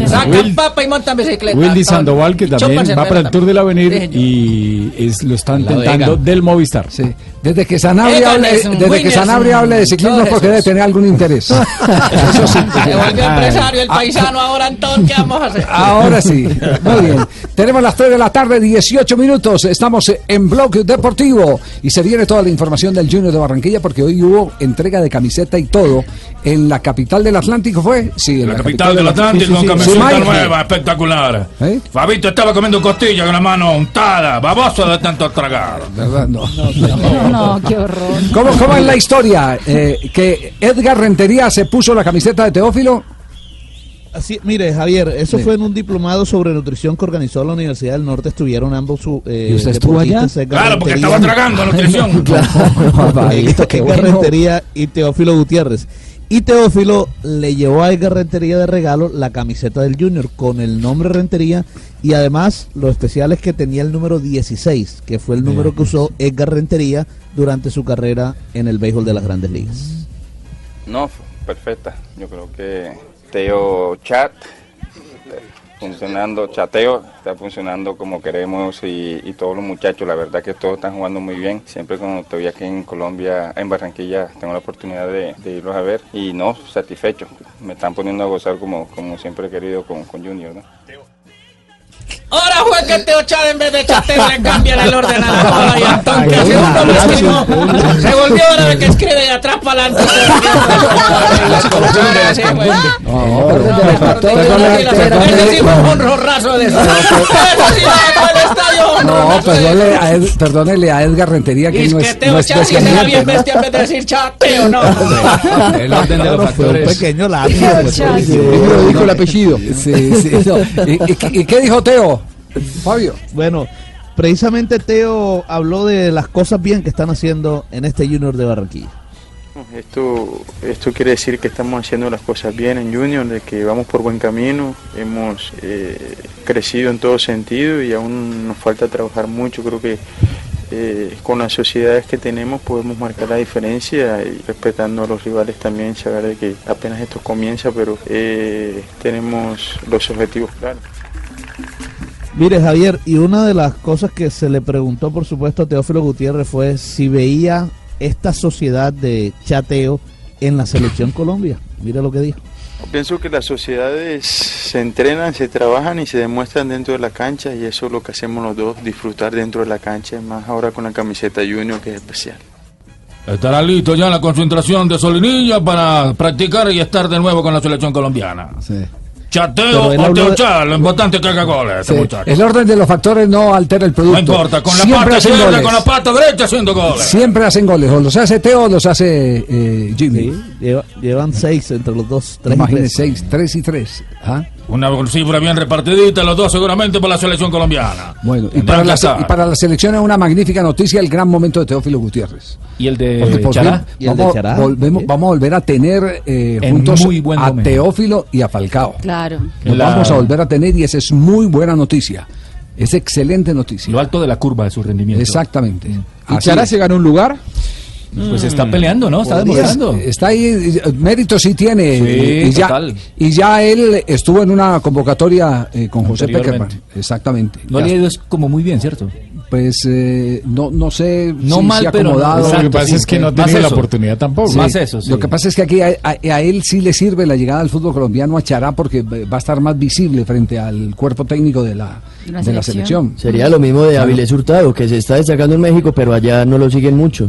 Sacan papa y montan bicicleta. Wildy Sandoval, que también va para el Tour del Sí, Avenir y es, lo están Vega. del Movistar. Desde que Sanabria hable, desde que Sanabria hable de ciclismo es porque debe tener algún interés. Eso sí. Se volvió empresario el paisano ahora entonces, ¿qué vamos a hacer? Ahora sí. Muy bien. Tenemos las 3 de la tarde, 18 minutos. Estamos en Blog Deportivo y se viene toda la información del Junior de Barranquilla porque hoy hubo entrega de camiseta y todo en la capital del Atlántico, ¿fue? Sí, en La capital del Atlántico, con camiseta nueva, espectacular. ¿Eh? Fabito estaba comiendo costilla con la mano untada, baboso de tanto tragar. ¿Verdad? No. No, qué horror. ¿Cómo, cómo es la historia? Eh, que Edgar Rentería se puso la camiseta de Teófilo. Así, mire, Javier, eso Sí. fue en un diplomado sobre nutrición que organizó la Universidad del Norte. Estuvieron ambos su, eh, ¿Y usted estuvo allá? Edgar Claro, porque estaba tragando nutrición. Edgar qué bueno. Rentería y Teófilo Gutiérrez. Y Teófilo le llevó a Edgar Rentería de regalo la camiseta del Junior con el nombre Rentería y además lo especial es que tenía el número 16, que fue el número que usó Edgar Rentería durante su carrera en el béisbol de las grandes ligas. No, perfecta. Yo creo que Teo Chat funcionando, Chateo está funcionando como queremos y, y todos los muchachos, la verdad que todos están jugando muy bien. Siempre cuando estoy aquí en Colombia, en Barranquilla, tengo la oportunidad de, de irlos a ver y no, satisfecho. Me están poniendo a gozar como, como siempre he querido con, con Junior. ¿no? Ahora fue que Teo Chávez en vez de chateo le cambian el orden a la Antón que hace uno mismo. Se volvió ahora de que escribe de atrás para adelante. No, perdónele a, Ed- perdónele a Edgar Rentería que es no que es, Teo no es Chávez que sea bien bestia en vez de decir chateo, no. El orden de los Fue un factores. pequeño. Primero dijo el apellido. Sí, sí, no. ¿Y, y- y qué dijo Teo? Fabio. Bueno, precisamente Teo habló de las cosas bien que están haciendo en este Junior de Barranquilla. Esto, esto quiere decir que estamos haciendo las cosas bien en Junior, de que vamos por buen camino, hemos eh, crecido en todo sentido y aún nos falta trabajar mucho. Creo que eh, con las sociedades que tenemos podemos marcar la diferencia y respetando a los rivales también, saber de que apenas esto comienza, pero eh, tenemos los objetivos claros. Mire, Javier, y una de las cosas que se le preguntó, por supuesto, a Teófilo Gutiérrez fue si veía esta sociedad de chateo en la selección Colombia. Mira lo que dijo. Pienso que las sociedades se entrenan, se trabajan y se demuestran dentro de la cancha y eso es lo que hacemos los dos, disfrutar dentro de la cancha, más ahora con la camiseta Junior que es especial. Estará listo ya la concentración de Solinilla para practicar y estar de nuevo con la selección colombiana. Chateo o teuchar, lo importante es que haga goles Sí. El orden de los factores no altera el producto. No importa, con la Siempre pata izquierda, goles. con la pata derecha haciendo goles. Siempre hacen goles. O los hace Teo o los hace eh, Jimmy. Lleva- llevan seis entre los dos. Tres y Imagínense, seis, tres y tres. ¿Ah? Una cifra bien repartidita, los dos seguramente por la selección colombiana. Bueno, y para, la, y para la selección es una magnífica noticia el gran momento de Teófilo Gutiérrez. ¿Y el de Chará? fin ¿Y el de vamos, Chará? volvemos- vamos a volver a tener eh, juntos muy buen a momento. Teófilo y a Falcao. Claro. Los La- vamos a volver a tener y esa es muy buena noticia. Es excelente noticia. Lo alto de la curva de su rendimiento. Exactamente. ¿Y Así Chará es. se ganó un lugar? Pues está peleando, ¿no? Está demostrando. Está ahí, mérito sí tiene. Sí, y, ya, total. y ya él estuvo en una convocatoria eh, con José. Peckerman. Exactamente. No le ha ido es como muy bien, ¿cierto? pues eh, no, no sé No si mal, se ha pero acomodado. Exacto, Lo que pasa sí. es que no ha tenido la oportunidad tampoco. Sí. Más eso, sí. Lo que pasa es que aquí a, a- a él sí le sirve la llegada al fútbol colombiano a Chará porque va a estar más visible frente al cuerpo técnico de la, La de la selección. Sería lo mismo de Claro. Avilés Hurtado, que se está destacando en México, pero allá no lo siguen mucho.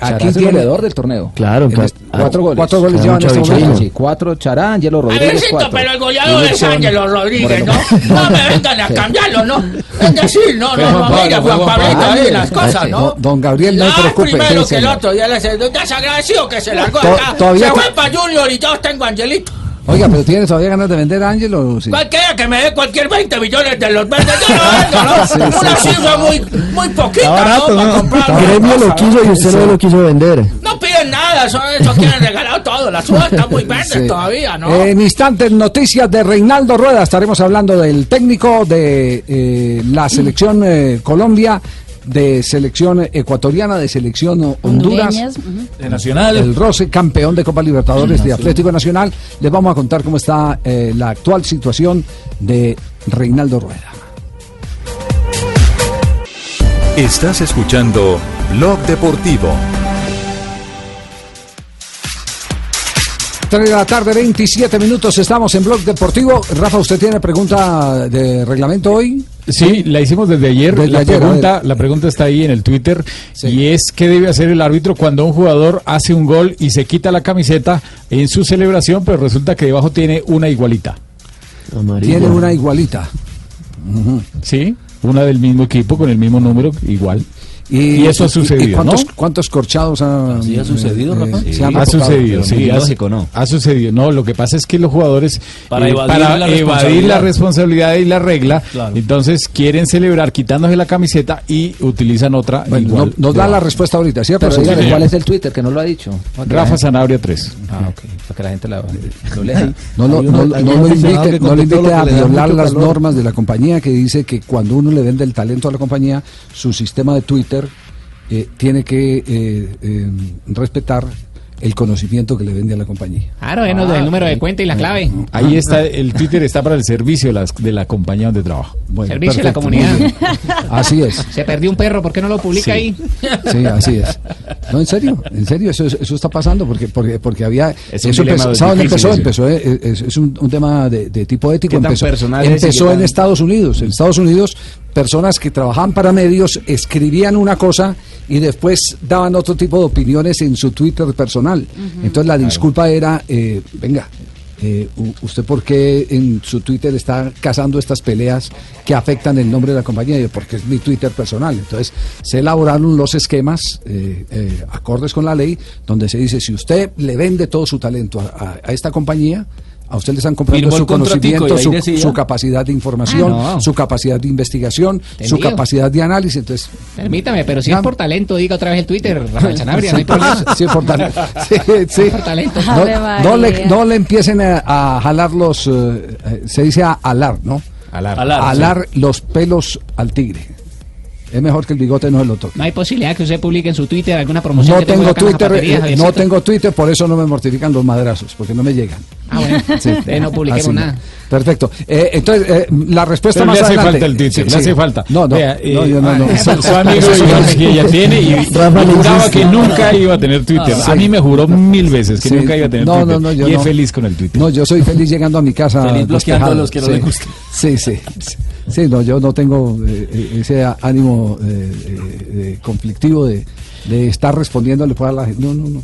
aquí es el goleador del torneo. Claro, En este- ah, cuatro goles. cuatro goles lleva en mucho este momento. Sí, cuatro Chará, Ángelo Rodríguez, Albercito, cuatro. pero el goleador es Ángelo Rodríguez, ¿no? Moreno. No me vengan a cambiarlo, ¿no? Es decir, no, no, no, mira, Juan Pablito, ahí las cosas, ¿no? Don, Gabriel, no se preocupe. primero que el otro, ya les desagradecido que se largó acá. se fue para Junior y yo tengo Angelito. Oiga, pero ¿tiene todavía ganas de vender a Ángelo? Sí. Cualquiera que me dé cualquier 20 millones de los verdes, yo lo vendo, ¿no? Sí, sí, Una sí. cifra muy, muy poquita, Está barato, ¿no? Para ¿no? comprar El gremio lo quiso y ¿no? usted no lo quiso vender. No piden nada, eso, eso quieren regalado todo. Las uvas están muy verdes Sí. todavía, ¿no? En instantes, noticias de Reinaldo Rueda. Estaremos hablando del técnico de eh, la selección eh, Colombia, de selección ecuatoriana, de selección Honduras. De Nacional. El Roce, campeón de Copa Libertadores de Atlético Nacional. Les vamos a contar cómo está eh, la actual situación de Reinaldo Rueda. Estás escuchando Blog Deportivo. 3 de la tarde, 27 minutos, estamos en Blog Deportivo. Rafa, ¿usted tiene pregunta de reglamento hoy? Sí, la hicimos desde ayer. Desde la, ayer, pregunta, la pregunta está ahí en el Twitter y es qué debe hacer el árbitro cuando un jugador hace un gol y se quita la camiseta en su celebración, pero resulta que debajo tiene una igualita. Tiene una igualita. Sí, una del mismo equipo con el mismo número igual. Y, eso ha sucedido, ¿y cuántos, ¿no? cuántos corchados ha, ha sucedido, eh, Rafa. se han ha reportado? sucedido, sí, ha, lógico, ¿no? ha sucedido. No, lo que pasa es que los jugadores, Para eh, evadir para la evadir la responsabilidad. y la regla, Claro. entonces quieren celebrar quitándose la camiseta y utilizan otra Bueno, igual. no- nos da la respuesta ahorita, ¿cierto? Pero Sí, dígame. ¿cuál es el Twitter? Que no lo ha dicho. Rafa Sanabria 3. Ah, ok. Para que la gente la, lo lea. No, no, no invite, no lo invite a violar las normas de la compañía que dice que cuando uno le vende el talento a la compañía, su sistema de Twitter eh, tiene que eh, eh, respetar el conocimiento que le vende a la compañía. Claro, denos el número de cuenta y la clave. Ahí está, el Twitter está para el servicio de, las- de la compañía donde trabajo. Bueno, Servicio a la comunidad. Así es. Se perdió un perro, ¿por qué no lo publica Sí. ahí? Sí, así es. No, en serio, en serio, eso, eso está pasando porque porque, porque había... Es un eso empezó, ¿sabe dónde difícil empezó? Empezó, eh, es, es un, un tema de, de tipo ético. ¿Qué tan Empezó, empezó en tan- Estados Unidos. En Estados Unidos, personas que trabajaban para medios escribían una cosa y después daban otro tipo de opiniones en su Twitter personal. Entonces la disculpa era, eh, venga, eh, ¿usted por qué en su Twitter está cazando estas peleas que afectan el nombre de la compañía? Y yo, Porque es mi Twitter personal. Entonces se elaboraron los esquemas eh, eh, acordes con la ley donde se dice, si usted le vende todo su talento a, a- a esta compañía, a usted le están comprando su conocimiento, su, capacidad de información, Ah, no. su capacidad de investigación, su capacidad de análisis. Entonces, Permítame, pero si es por talento, diga otra vez el Twitter, Rafael Sanabria, no hay problema. sí, por talento. Sí, sí. Por talento. No, le, no le empiecen a, a jalar los, eh, eh, se dice a alar, ¿no? Alar. Alar, Alar los pelos al tigre. Es mejor que el bigote no se lo toque. No hay posibilidad que usted publique en su Twitter alguna promoción No que tenga tengo Twitter, eh, no tengo Twitter, por eso no me mortifican los madrazos, porque no me llegan. Ah, bueno. Sí. Entonces no publiquemos Así, nada. Perfecto. Eh, entonces, eh, la respuesta Pero más le hace adelante. falta el Twitter, Sí, le hace falta. No, no, Vea, eh, no, yo no, no. Su, su amigo Iván tiene y, juraba que nunca iba a tener Twitter. Sí. A mí me juró mil veces que Sí. nunca iba a tener No, Twitter. no, no, yo y es no. feliz con el Twitter. No, yo soy feliz llegando a mi casa. Feliz bloqueando a los que no sí. le gustan. Sí, sí. Sí. No, yo no tengo eh, eh, ese ánimo eh, eh, conflictivo de, de estar respondiéndole pues, a la gente. No, no, no.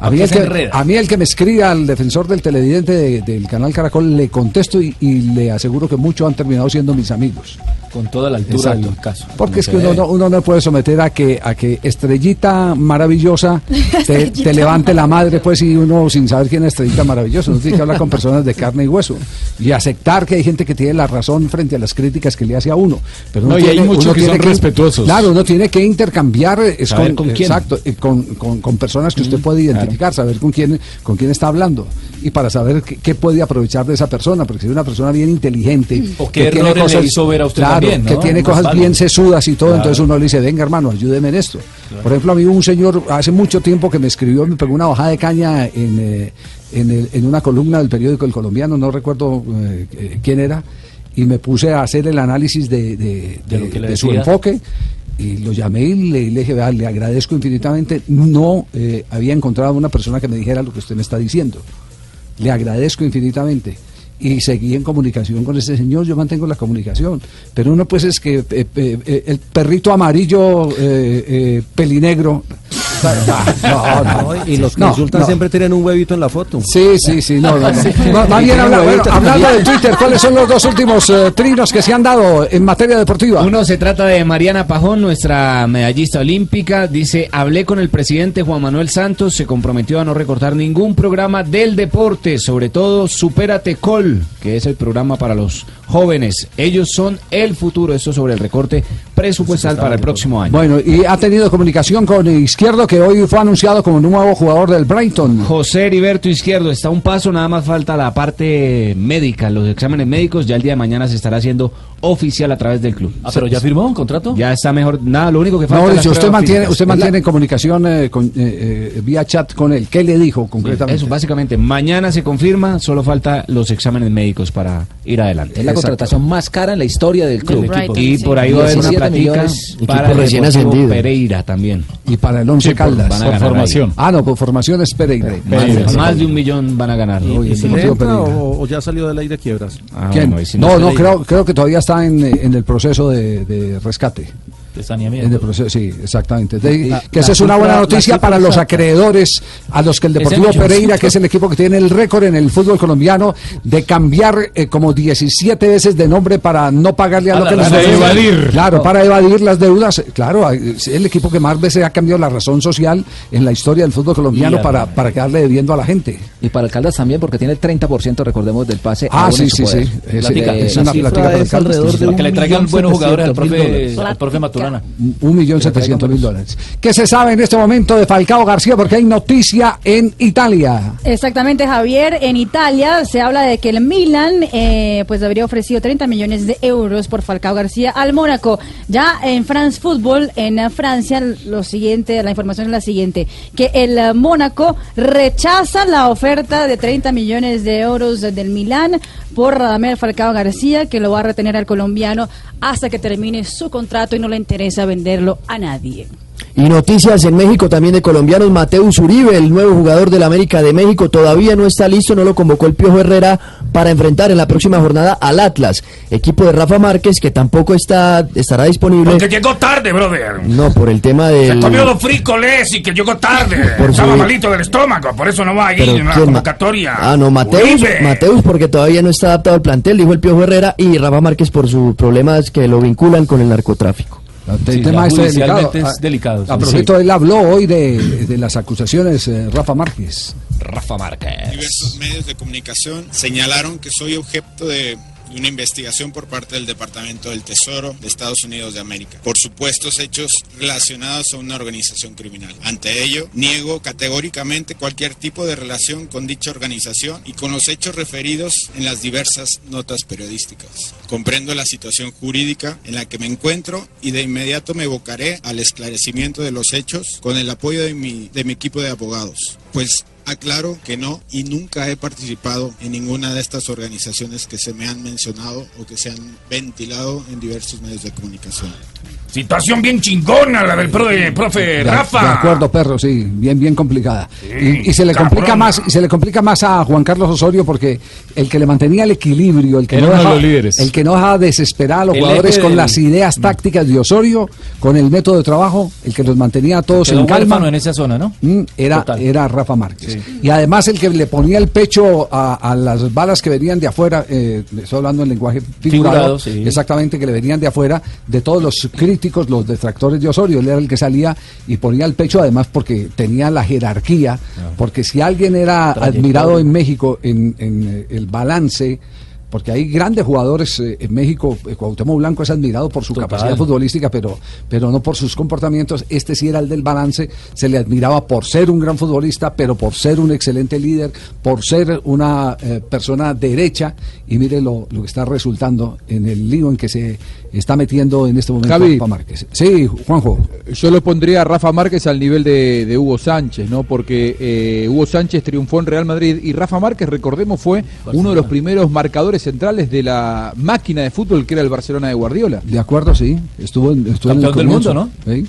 A ¿Por mí, el que, a mí el que me escriba al defensor del televidente de- del canal Caracol le contesto y, y le aseguro que muchos han terminado siendo mis amigos. Con toda la altura Exacto. del caso. Porque es que uno uno no puede someter a que a que estrellita maravillosa te, Estrellita te levante la madre pues y uno sin saber quién es estrellita maravillosa. Uno tiene que hablar con personas de carne y hueso y aceptar que hay gente que tiene la razón frente a las críticas que le hace a uno. Pero uno No, y hay tiene- muchos que tiene son respetuosos. Claro, uno tiene que intercambiar eh, es con, con quién. exacto, eh, con, con- con personas que usted puede identificar, saber con quién con quién está hablando y para saber qué, qué puede aprovechar de esa persona, porque si es una persona bien inteligente O qué que tiene cosas- hizo ver a usted claro, también, ¿no? que tiene cosas bien sesudas y todo, Claro. entonces uno le dice, venga hermano, ayúdeme en esto. Por ejemplo, a mí un señor hace mucho tiempo que me escribió, me pegó una bajada de caña en, eh, en, el- en una columna del periódico El Colombiano, no recuerdo eh, eh, quién era, y me puse a hacer el análisis de, de- lo que su enfoque. y lo llamé y le, le dije, "Vea, le agradezco infinitamente. No eh, había encontrado una persona que me dijera lo que usted me está diciendo. Le agradezco infinitamente. Y seguí en comunicación con ese señor, yo mantengo la comunicación. Pero uno pues es que eh, eh, eh, el perrito amarillo, eh, pelinegro... No, no, Y los que no, insultan no. siempre tienen un huevito en la foto. Sí, sí, sí, no, Y bien bueno, huevito hablando de Twitter, ¿cuáles son los dos últimos eh, trinos que se han dado en materia deportiva? Uno se trata de Mariana Pajón, nuestra medallista olímpica. Dice, hablé con el presidente Juan Manuel Santos, se comprometió a no recortar ningún programa del deporte, sobre todo Supérate Col, que es el programa para los jóvenes. Ellos son el futuro, eso sobre el recorte presupuestal para el próximo año. Bueno, y ha tenido comunicación con Izquierdo, que hoy fue anunciado como nuevo jugador del Brighton. José Heriberto Izquierdo está un paso, nada más falta la parte médica, los exámenes médicos, ya el día de mañana se estará haciendo oficial a través del club. Ah, pero ya firmó un contrato. Ya está mejor, nada, lo único que falta No, si usted mantiene, físicas. usted mantiene comunicación eh, con, eh, eh, vía chat con él. ¿Qué le dijo concretamente? Eso, básicamente, mañana se confirma, solo falta los exámenes médicos para ir adelante. Es la contratación más cara en la historia del club. Del equipo. Y por ahí va a haber una 17 platica para el Deportivo Pereira también. Y para el Once Sí, por- Caldas. van a ganar ahí. Ah, no, por formación es Pereira. Más, más de un millón van a ganar. ¿Y, y si le Deportivo entra Pereira. o, o ya salió del aire quiebras? Ah, ¿Quién? bueno, no, no creo, creo que todavía está en, en el proceso de, de rescate. De saneamiento. En el proceso, sí, exactamente. De- La- que esa es una buena noticia para los exacta. acreedores a los que el Deportivo. Pereira, que es el equipo que tiene el récord en el fútbol colombiano, de cambiar eh, como 17 veces de nombre para no pagarle a, A lo la- que les para evadir. Claro, para evadir las deudas. Claro, es el equipo que más veces ha cambiado la razón social en la historia del fútbol colombiano para, para quedarle debiendo a la gente. Y para el Caldas también, porque tiene el 30%, recordemos, del pase. Ah, sí, sí, poder. sí. Es- una plática para el es Caldas. alrededor de Para que le traigan buenos jugadores al profe, al profe Maturana. Un millón setecientos mil dólares. ¿Qué se sabe en este momento de Falcao García? Porque hay noticia en Italia. Exactamente, Javier. En Italia se habla de que el Milan eh, pues habría ofrecido 30 millones de euros por Falcao García al Mónaco. Ya en France Football, en Francia, lo siguiente, la información es la siguiente, que el eh, Mónaco rechaza la oferta de 30 millones de euros del Milán por Radamel Falcao García, que lo va a retener al colombiano hasta que termine su contrato y no le interesa venderlo a nadie. Y noticias en México también de colombianos. Mateus Uribe, el nuevo jugador del América de México, todavía no está listo, no lo convocó el Piojo Herrera para enfrentar en la próxima jornada al Atlas, equipo de Rafa Márquez que tampoco está estará disponible. Porque llegó tarde, brother. No, por el tema del Se comió dos frijoles y que llegó tarde. Por Estaba su- malito del estómago, por eso no va ahí Pero en la convocatoria. Ah, no, Mateus, Uribe. Mateus porque todavía no está adaptado al plantel, dijo el Piojo Herrera, y Rafa Márquez por sus problemas que lo vinculan con el narcotráfico. El Sí, tema este delicado. es A- delicado, sí. A propósito, él habló hoy de, de las acusaciones, eh, Rafa Márquez. Rafa Márquez. Diversos medios de comunicación señalaron que soy objeto de una investigación por parte del Departamento del Tesoro de Estados Unidos de América por supuestos hechos relacionados a una organización criminal. Ante ello, niego categóricamente cualquier tipo de relación con dicha organización y con los hechos referidos en las diversas notas periodísticas. Comprendo la situación jurídica en la que me encuentro y de inmediato me evocaré al esclarecimiento de los hechos con el apoyo de mi, de mi equipo de abogados. Pues Aclaro que no y nunca he participado en ninguna de estas organizaciones que se me han mencionado o que se han ventilado en diversos medios de comunicación. Situación bien chingona la del pro- profe De- Rafa. De acuerdo, perro, sí, bien, bien complicada. Sí, y, y se le complica más, y se le complica más a Juan Carlos Osorio porque el que le mantenía el equilibrio, el que Era no uno de dejaba, los líderes. el que no dejaba desesperar a los El jugadores con del- las ideas tácticas de Osorio, con el método de trabajo, el que los mantenía a todos en calma. en esa zona, ¿no? Mm, Era, Total. era Rafa Márquez. Y además el que le ponía el pecho a, a las balas que venían de afuera, eh, estoy hablando en lenguaje figurado, Figurado, sí. exactamente, que le venían de afuera, de todos los críticos, los detractores de Osorio, él era el que salía y ponía el pecho además porque tenía la jerarquía, porque si alguien era admirado en México en, en, eh, el balance, porque hay grandes jugadores eh, en México, eh, Cuauhtémoc Blanco es admirado por su Total. capacidad futbolística, pero, pero no por sus comportamientos. Este sí era el del balance, se le admiraba por ser un gran futbolista, pero por ser un excelente líder, por ser una eh, persona derecha, y mire lo, lo que está resultando en el lío en que se está metiendo en este momento Javi. Rafa Márquez. Sí, Juanjo. Yo lo pondría a Rafa Márquez al nivel de, de Hugo Sánchez, ¿no? Porque eh, Hugo Sánchez triunfó en Real Madrid y Rafa Márquez, recordemos, fue uno de los primeros marcadores centrales de la máquina de fútbol que era el Barcelona de Guardiola. De acuerdo, sí. Estuvo en, estuvo en el Campeón del mundo, Sí.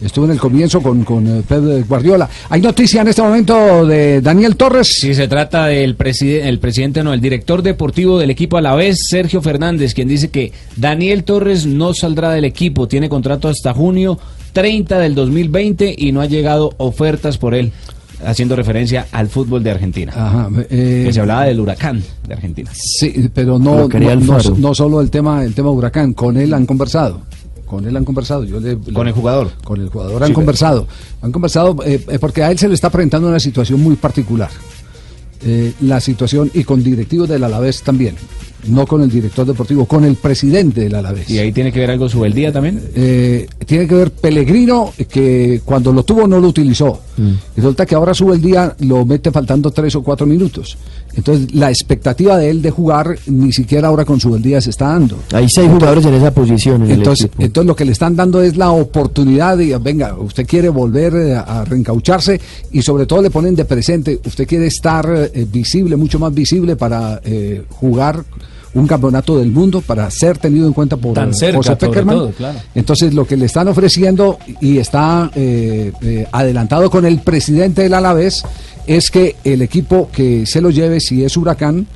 Estuvo en el comienzo con, con eh, Pep Guardiola. Hay noticia en este momento de Daniel Torres. Sí, se trata del presidente, el presidente, no, el director deportivo del equipo a la vez, Sergio Fernández, quien dice que Daniel Torres no saldrá del equipo, tiene contrato hasta junio 30 del 2020 y no ha llegado ofertas por él, haciendo referencia al fútbol de Argentina. Ajá, eh, que se hablaba del huracán de Argentina. Sí, pero no, no, no solo el tema, el tema huracán, con él han conversado. Con él han conversado. Yo le- Con le- el jugador. Con el jugador han conversado. Han conversado eh, eh, porque a él se le está presentando una situación muy particular. Eh, la situación, y con directivos del Alavés también. No con el director deportivo, con el presidente del Alavés. ¿Y ahí tiene que ver algo su día también? Eh, tiene que ver Pellegrino, que cuando lo tuvo no lo utilizó. Y resulta que ahora sube el día, lo mete faltando tres o cuatro minutos. Entonces, la expectativa de él de jugar, ni siquiera ahora con su día se está dando. Hay seis jugadores en esa posición en Entonces, el entonces lo que le están dando es la oportunidad de, venga, usted quiere volver eh, a reencaucharse y sobre todo le ponen de presente, usted quiere estar eh, visible, mucho más visible para eh, jugar un campeonato del mundo, para ser tenido en cuenta por Tan cerca, José Peckerman. todo, claro. Entonces, lo que le están ofreciendo y está eh, eh, adelantado con el presidente del Alavés es que el equipo que se lo lleve, si es Huracán,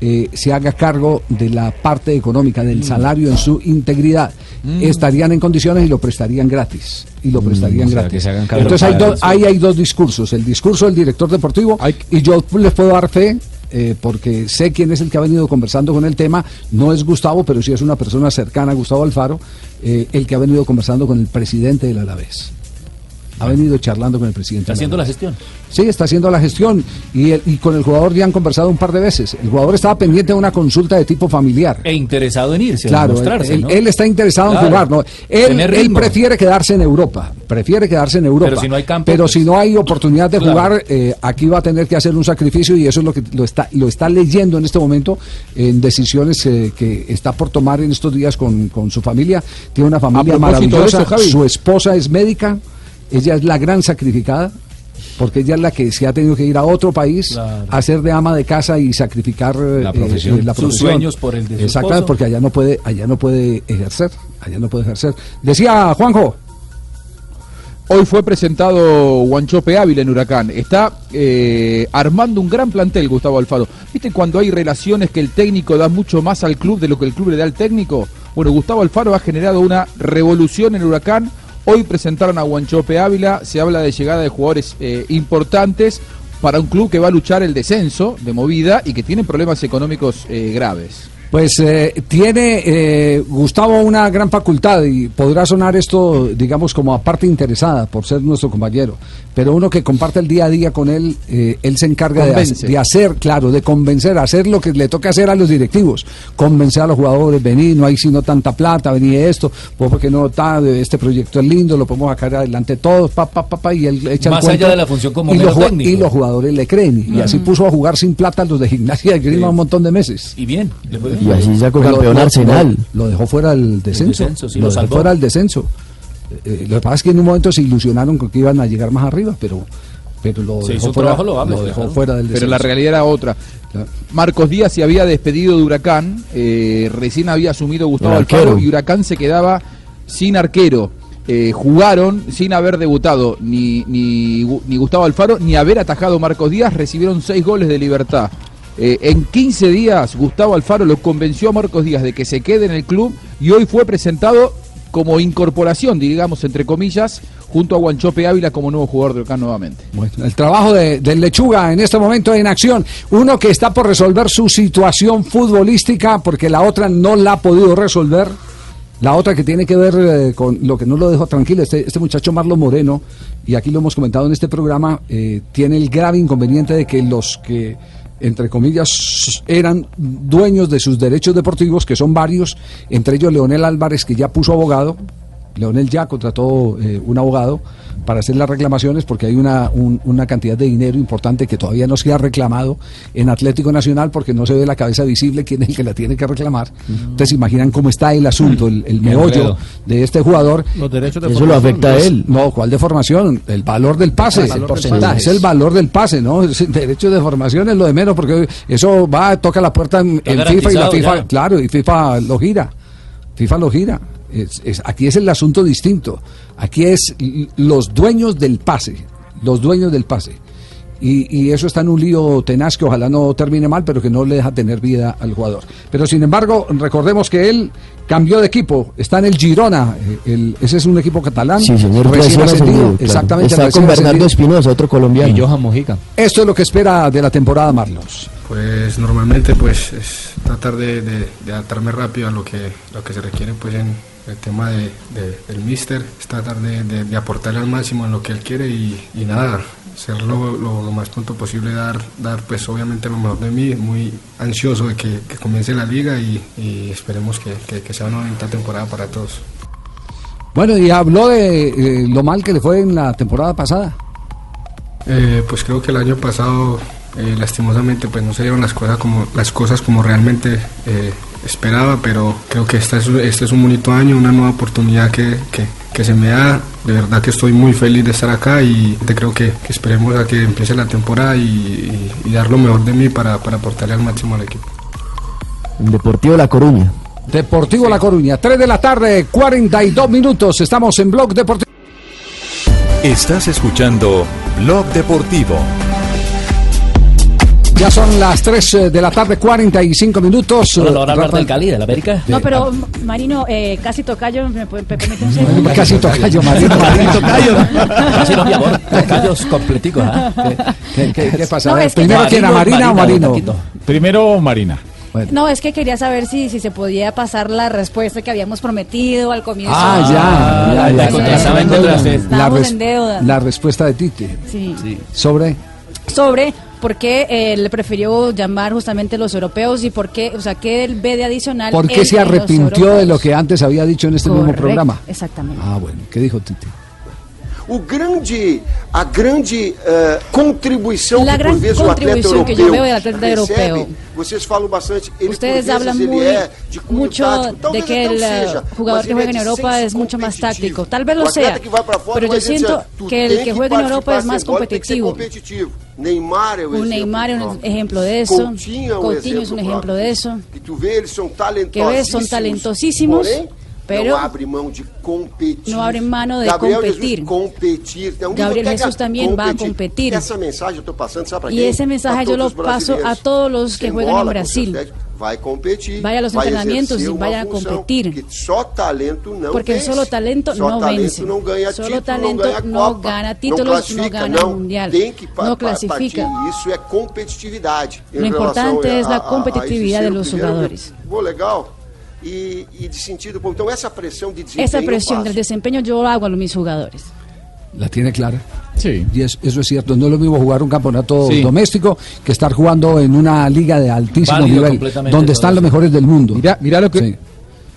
eh, se haga cargo de la parte económica, del salario en su integridad. Mm. Estarían en condiciones y lo prestarían gratis. Y lo prestarían o sea, gratis. Entonces, hay do- ahí hay dos discursos. El discurso del director deportivo, y yo les puedo dar fe. eh, porque sé quién es el que ha venido conversando con el tema, no es Gustavo, pero sí es una persona cercana a Gustavo Alfaro, eh, el que ha venido conversando con el presidente del Alavés. Ha venido charlando con el presidente. Está haciendo la gestión. Sí, está haciendo la gestión y, el- y con el jugador ya han conversado un par de veces. El jugador estaba pendiente de una consulta de tipo familiar. E interesado en irse, a Claro, mostrarse, él, ¿no? él está interesado Claro. en jugar, ¿no? Él, él prefiere quedarse en Europa, prefiere quedarse en Europa. Pero si no hay campo, Pero pues- si no hay oportunidad de Claro. jugar, eh, aquí va a tener que hacer un sacrificio y eso es lo que lo está, lo está leyendo en este momento en decisiones eh, que está por tomar en estos días con, con su familia. Tiene una familia maravillosa, su esposa es médica, ella es la gran sacrificada. Porque ella es la que se ha tenido que ir a otro país Claro. a ser de ama de casa y sacrificar La eh, profesión. eh, la Sus profesión. sueños por el de su Exactamente, esposo. porque allá no puede, allá no puede ejercer, allá no puede ejercer. Decía Juanjo. Hoy fue presentado Guanchope Ávila en Huracán. Está eh, armando un gran plantel Gustavo Alfaro. ¿Viste cuando hay relaciones que el técnico da mucho más al club de lo que el club le da al técnico? Bueno, Gustavo Alfaro ha generado una revolución en Huracán. Hoy presentaron a Guanchope Ávila. Se habla de llegada de jugadores eh, importantes para un club que va a luchar el descenso de movida y que tiene problemas económicos eh, graves. Pues eh, tiene eh, Gustavo una gran facultad y podrá sonar esto, digamos, como aparte interesada por ser nuestro compañero, pero uno que comparte el día a día con él, eh, él se encarga de, hacer- de hacer, claro, de convencer, hacer lo que le toca hacer a los directivos, convencer a los jugadores, venir, no hay sino tanta plata, venir esto, pues porque no está, este proyecto es lindo, lo podemos sacar adelante todos, pa, pa, pa, pa, y él echa el Más cuento, allá de la función como y los, técnico. y los jugadores le creen, y así puso a jugar sin plata a los de gimnasia de Grima un montón de meses. Y bien. le. Y así sacó campeón lo- Arsenal. Lo, lo dejó fuera del descenso. descenso, sí, lo lo dejó salvó. fuera del descenso. Eh, lo que pasa es que en un momento se ilusionaron con que iban a llegar más arriba, pero, pero lo Se dejó, fuera, lo dejó claro. fuera del descenso. Pero la realidad era otra. Marcos Díaz se había despedido de Huracán, eh, recién había asumido Gustavo Alfaro y Huracán se quedaba sin arquero. Eh, jugaron sin haber debutado ni, ni Gustavo Alfaro ni haber atajado Marcos Díaz, recibieron seis goles de libertad. Eh, en 15 días Gustavo Alfaro lo convenció a Marcos Díaz de que se quede en el club y hoy fue presentado como incorporación, digamos, entre comillas, junto a Guanchope Ávila como nuevo jugador de Huracán nuevamente. Bueno, el trabajo de, del Lechuga en este momento en acción. Uno que está por resolver su situación futbolística porque la otra no la ha podido resolver. La otra que tiene que ver eh, con lo que no lo dejó tranquilo, este, este muchacho Marlon Moreno, y aquí lo hemos comentado en este programa, eh, tiene el grave inconveniente de que los que, entre comillas, eran dueños de sus derechos deportivos, que son varios, entre ellos Leonel Álvarez, que ya puso abogado, Leonel ya contrató eh, un abogado para hacer las reclamaciones porque hay una, un- una cantidad de dinero importante que todavía no se ha reclamado en Atlético Nacional porque no se ve la cabeza visible quién es el que la tiene que reclamar. Ustedes se imaginan cómo está el asunto, el, el Qué meollo de este jugador. Los derechos de Eso lo afecta a él. No, ¿cuál de formación? El valor del pase. El valor del pase. Es el valor del pase, ¿no? Es- Derecho de formación es lo de menos porque eso va, toca la puerta en, FIFA y la FIFA, ya. claro, y FIFA lo gira. FIFA lo gira. Es- es- aquí es el asunto distinto. Aquí es los dueños del pase. Los dueños del pase. Y, y eso está en un lío tenaz que ojalá no termine mal, pero que no le deja tener vida al jugador. Pero sin embargo, recordemos que él cambió de equipo. Está en el Girona. eh, el- ese es un equipo catalán. Sí, señor, recién ascendido. ascendido, claro. Exactamente. Está con Bernardo. Espinosa, otro colombiano. Y Johan Mojica. Esto es lo que espera de la temporada Marlos. Pues normalmente pues es tratar de, de- de adaptarme rápido a lo que, lo que se requiere pues en el tema de, de- del míster, es tratar de, de- de aportarle al máximo en lo que él quiere y, y nada, ser lo, lo- lo más pronto posible, dar, dar pues obviamente lo mejor de mí, muy ansioso de que, que comience la liga y, y esperemos que, que- que sea una bonita temporada para todos. Bueno, y habló de eh, lo mal que le fue en la temporada pasada. Eh, pues creo que el año pasado, eh, lastimosamente, pues no se dieron las cosas como, las cosas como realmente eh, esperaba, pero creo que este es, este es un bonito año, una nueva oportunidad que, que- que se me da. De verdad que estoy muy feliz de estar acá y te creo que, que esperemos a que empiece la temporada y, y- y dar lo mejor de mí para, para aportarle al máximo al equipo. Deportivo La Coruña. Deportivo La Coruña, 3 de la tarde, 42 minutos. Estamos en Blog Deportivo. Estás escuchando Blog Deportivo. Ya son las 3 de la tarde, 45 minutos. La hora hablar del Cali, del América. No, pero Marino, eh, casi tocayo, ¿me, permite un segundo? Casi tocayo, Marino, Marino tocayo. Casi no, mi amor. Tocayos completicos, ¿ah? ¿Qué, qué- qué pasa? No, ver, ¿Primero ya- quién, a Marina o Marino? Primero Marina. No, es que quería saber si, si se podía pasar la respuesta que habíamos prometido al comienzo. Ah, ya. ya, ya. contra de- La, res- en deuda. la respuesta de Tite. Sí. Sobre. Sobre por qué eh, le prefirió llamar justamente los europeos y por qué, o sea, qué él ve de adicional. ¿Por qué se arrepintió de lo que antes había dicho en este mismo programa? Exactamente. Ah, bueno. ¿Qué dijo Tite? O grande, a grande eh, contribuição La que por vezes o atleta que atleta recebe, europeo. vocês falam bastante, ele Ustedes por vezes muy, ele é de cunho mucho tático, de talvez que o el seja, jugador que juega en Europa es mucho más táctico. Tal vez O lo sea, pero yo siento "Tu que el que juega en Europa es más competitivo. Neymar é o Un exemplo. Neymar. Coutinho é um Coutinho exemplo. Que tu vê, eles são Que ves, son talentosíssimos, talentosísimos, porém, pero não abre mão de competir. no abren mano de Gabriel competir. Jesus competir. Gabriel Jesús también va a competir. competir. E essa mensagem eu estou passando, sabe para Y ese mensaje yo lo paso a todos los que Sem juegan en Brasil. Vai competir. Vaya a los entrenamientos y vaya a competir. Que só talento não Porque vence. solo talento Só no talento vence. não ganha Solo título, talento não ganha no gana não títulos, no gana não. mundial. Tem que pa- No clasifica. partir. Isso é competitividade. em Lo importante es la a- a- a competitividad de los jugadores. Pô, legal. E, e de sentido, pô, então essa pressão de desempenho Esa presión del desempeño yo lo hago a los mis jugadores. La tiene clara. Sí. Y es- eso es cierto. No es lo mismo jugar un campeonato Sí. doméstico que estar jugando en una liga de altísimo Válido nivel, donde están eso. los mejores del mundo. Mirá, mirá lo que Sí.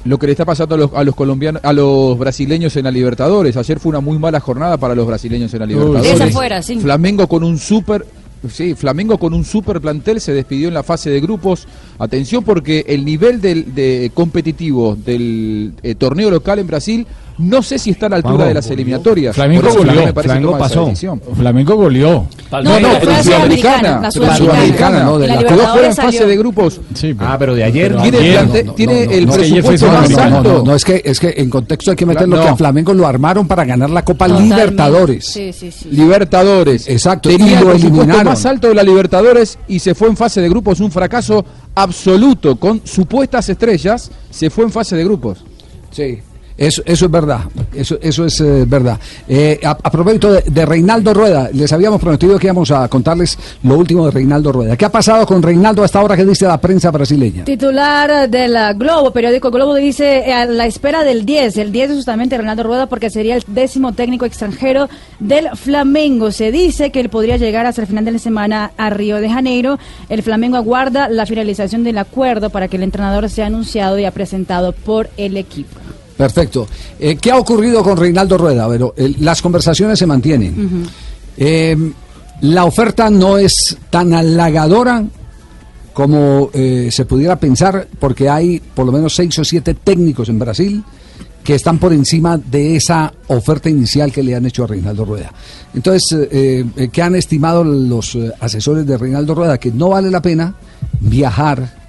lo que le está pasando a los, a los colombianos, a los brasileños en la Libertadores. Ayer fue una muy mala jornada para los brasileños en la Libertadores. Esa fuera, sí. Flamengo con un super Sí, Flamengo con un super plantel se despidió en la fase de grupos. Atención porque el nivel del, de competitivo del eh, torneo local en Brasil no sé si está a la altura de las eliminatorias. Flamengo goleó, me parece que Flamengo pasó. Flamengo goleó. No, no, pero la la Sudamericana, la pero Sudamericana. No, de la fuera en Libertadores fase de grupos. ah, pero de ayer. Tiene, ayer. plante- tiene el no, presupuesto no, más no, no, alto. no, no, es que es que en contexto hay que meterlo No. que a Flamengo lo armaron para ganar la Copa. Libertadores. Sí, sí, sí. Libertadores. Exacto, Tenía y el lo presupuesto eliminaron. más alto de la Libertadores y se fue en fase de grupos. Un fracaso absoluto con supuestas estrellas. Se fue en fase de grupos. Sí. Eso, eso es verdad, eso, eso es eh, verdad. Eh, a, propósito de, Reinaldo Rueda, les habíamos prometido que íbamos a contarles lo último de Reinaldo Rueda. ¿Qué ha pasado con Reinaldo hasta ahora que dice la prensa brasileña? Titular del eh, Globo, periódico Globo, dice eh, a la espera del 10. El 10 es justamente Ronaldo Rueda porque sería el décimo técnico extranjero del Flamengo. Se dice que él podría llegar hasta el final de la semana a Río de Janeiro. El Flamengo aguarda la finalización del acuerdo para que el entrenador sea anunciado y presentado por el equipo. Perfecto. Eh, ¿Qué ha ocurrido con Reinaldo Rueda? Pero las conversaciones se mantienen. Eh, la oferta no es tan halagadora como eh, se pudiera pensar, porque hay por lo menos seis o siete técnicos en Brasil que están por encima de esa oferta inicial que le han hecho a Reinaldo Rueda. Entonces, ¿qué han estimado los asesores de Reinaldo Rueda? Que no vale la pena viajar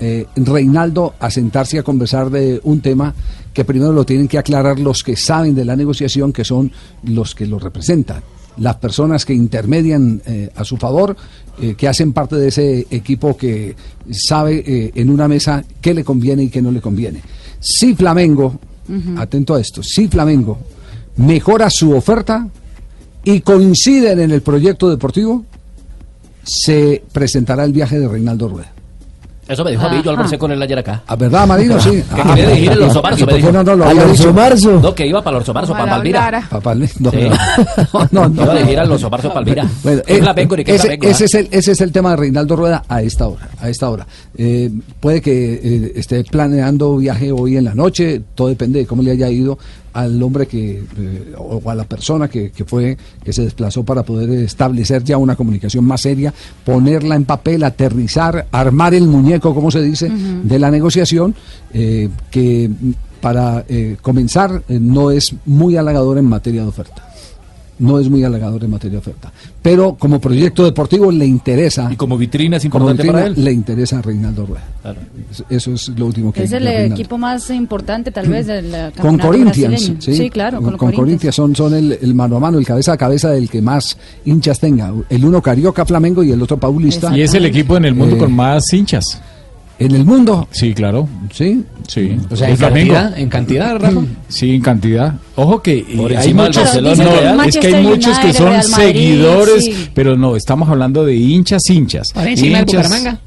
eh, Reinaldo a sentarse a conversar de un tema que primero lo tienen que aclarar los que saben de la negociación, que son los que lo representan. Las personas que intermedian eh, a su favor, eh, que hacen parte de ese equipo que sabe eh, en una mesa qué le conviene y qué no le conviene. Si Flamengo, atento a esto, si Flamengo mejora su oferta y coinciden en el proyecto deportivo, se presentará el viaje de Reinaldo Rueda. Eso me dijo a mí, yo almorcé con él ayer acá. ¿A verdad, Marino? Sí. Que Ah, quería dirigir el ¿y Orso Marzo, me dijo. no, no lo. Marzo? No, que iba para el Orso Marzo, para Palmira. Pa' Palme- no, Sí. no, no, no. Iba a dirigir al Orso Marzo Palmira. Bueno, ¿Qué eh, ni qué ese, ah? es el, ese es el tema de Reinaldo Rueda a esta hora. A esta hora. Eh, puede que eh, esté planeando viaje hoy en la noche, todo depende de cómo le haya ido al hombre que eh, o a la persona que, que fue que se desplazó para poder establecer ya una comunicación más seria, ponerla en papel, aterrizar, armar el muñeco, como se dice, de la negociación, eh, que para eh, comenzar no es muy halagador en materia de oferta no es muy halagador en materia de oferta. Pero como proyecto deportivo le interesa. Y como vitrina es como importante vitrina para él. le interesa a Reinaldo Rueda. Eso- Eso es lo último que Es el eh, Reinaldo. equipo más importante, tal vez, del eh, Con campeonato Corinthians. ¿sí? claro, con, con, los con Corinthians. Corinthians son, son el, el mano a mano, el cabeza a cabeza del que más hinchas tenga. El uno Carioca Flamengo y el otro Paulista. Y es el equipo en el mundo Eh, con más hinchas. ¿En el mundo? Sí, claro. ¿Sí? Sí. O sea, en cantidad, en cantidad, Rafa. Sí, en cantidad. Ojo que eh, Por hay encima del muchos, Barcelona, no, es que hay muchos que son Madrid, seguidores, sí. pero no, estamos hablando de hinchas, hinchas. Por encima del Hinchas- Bucaramanga.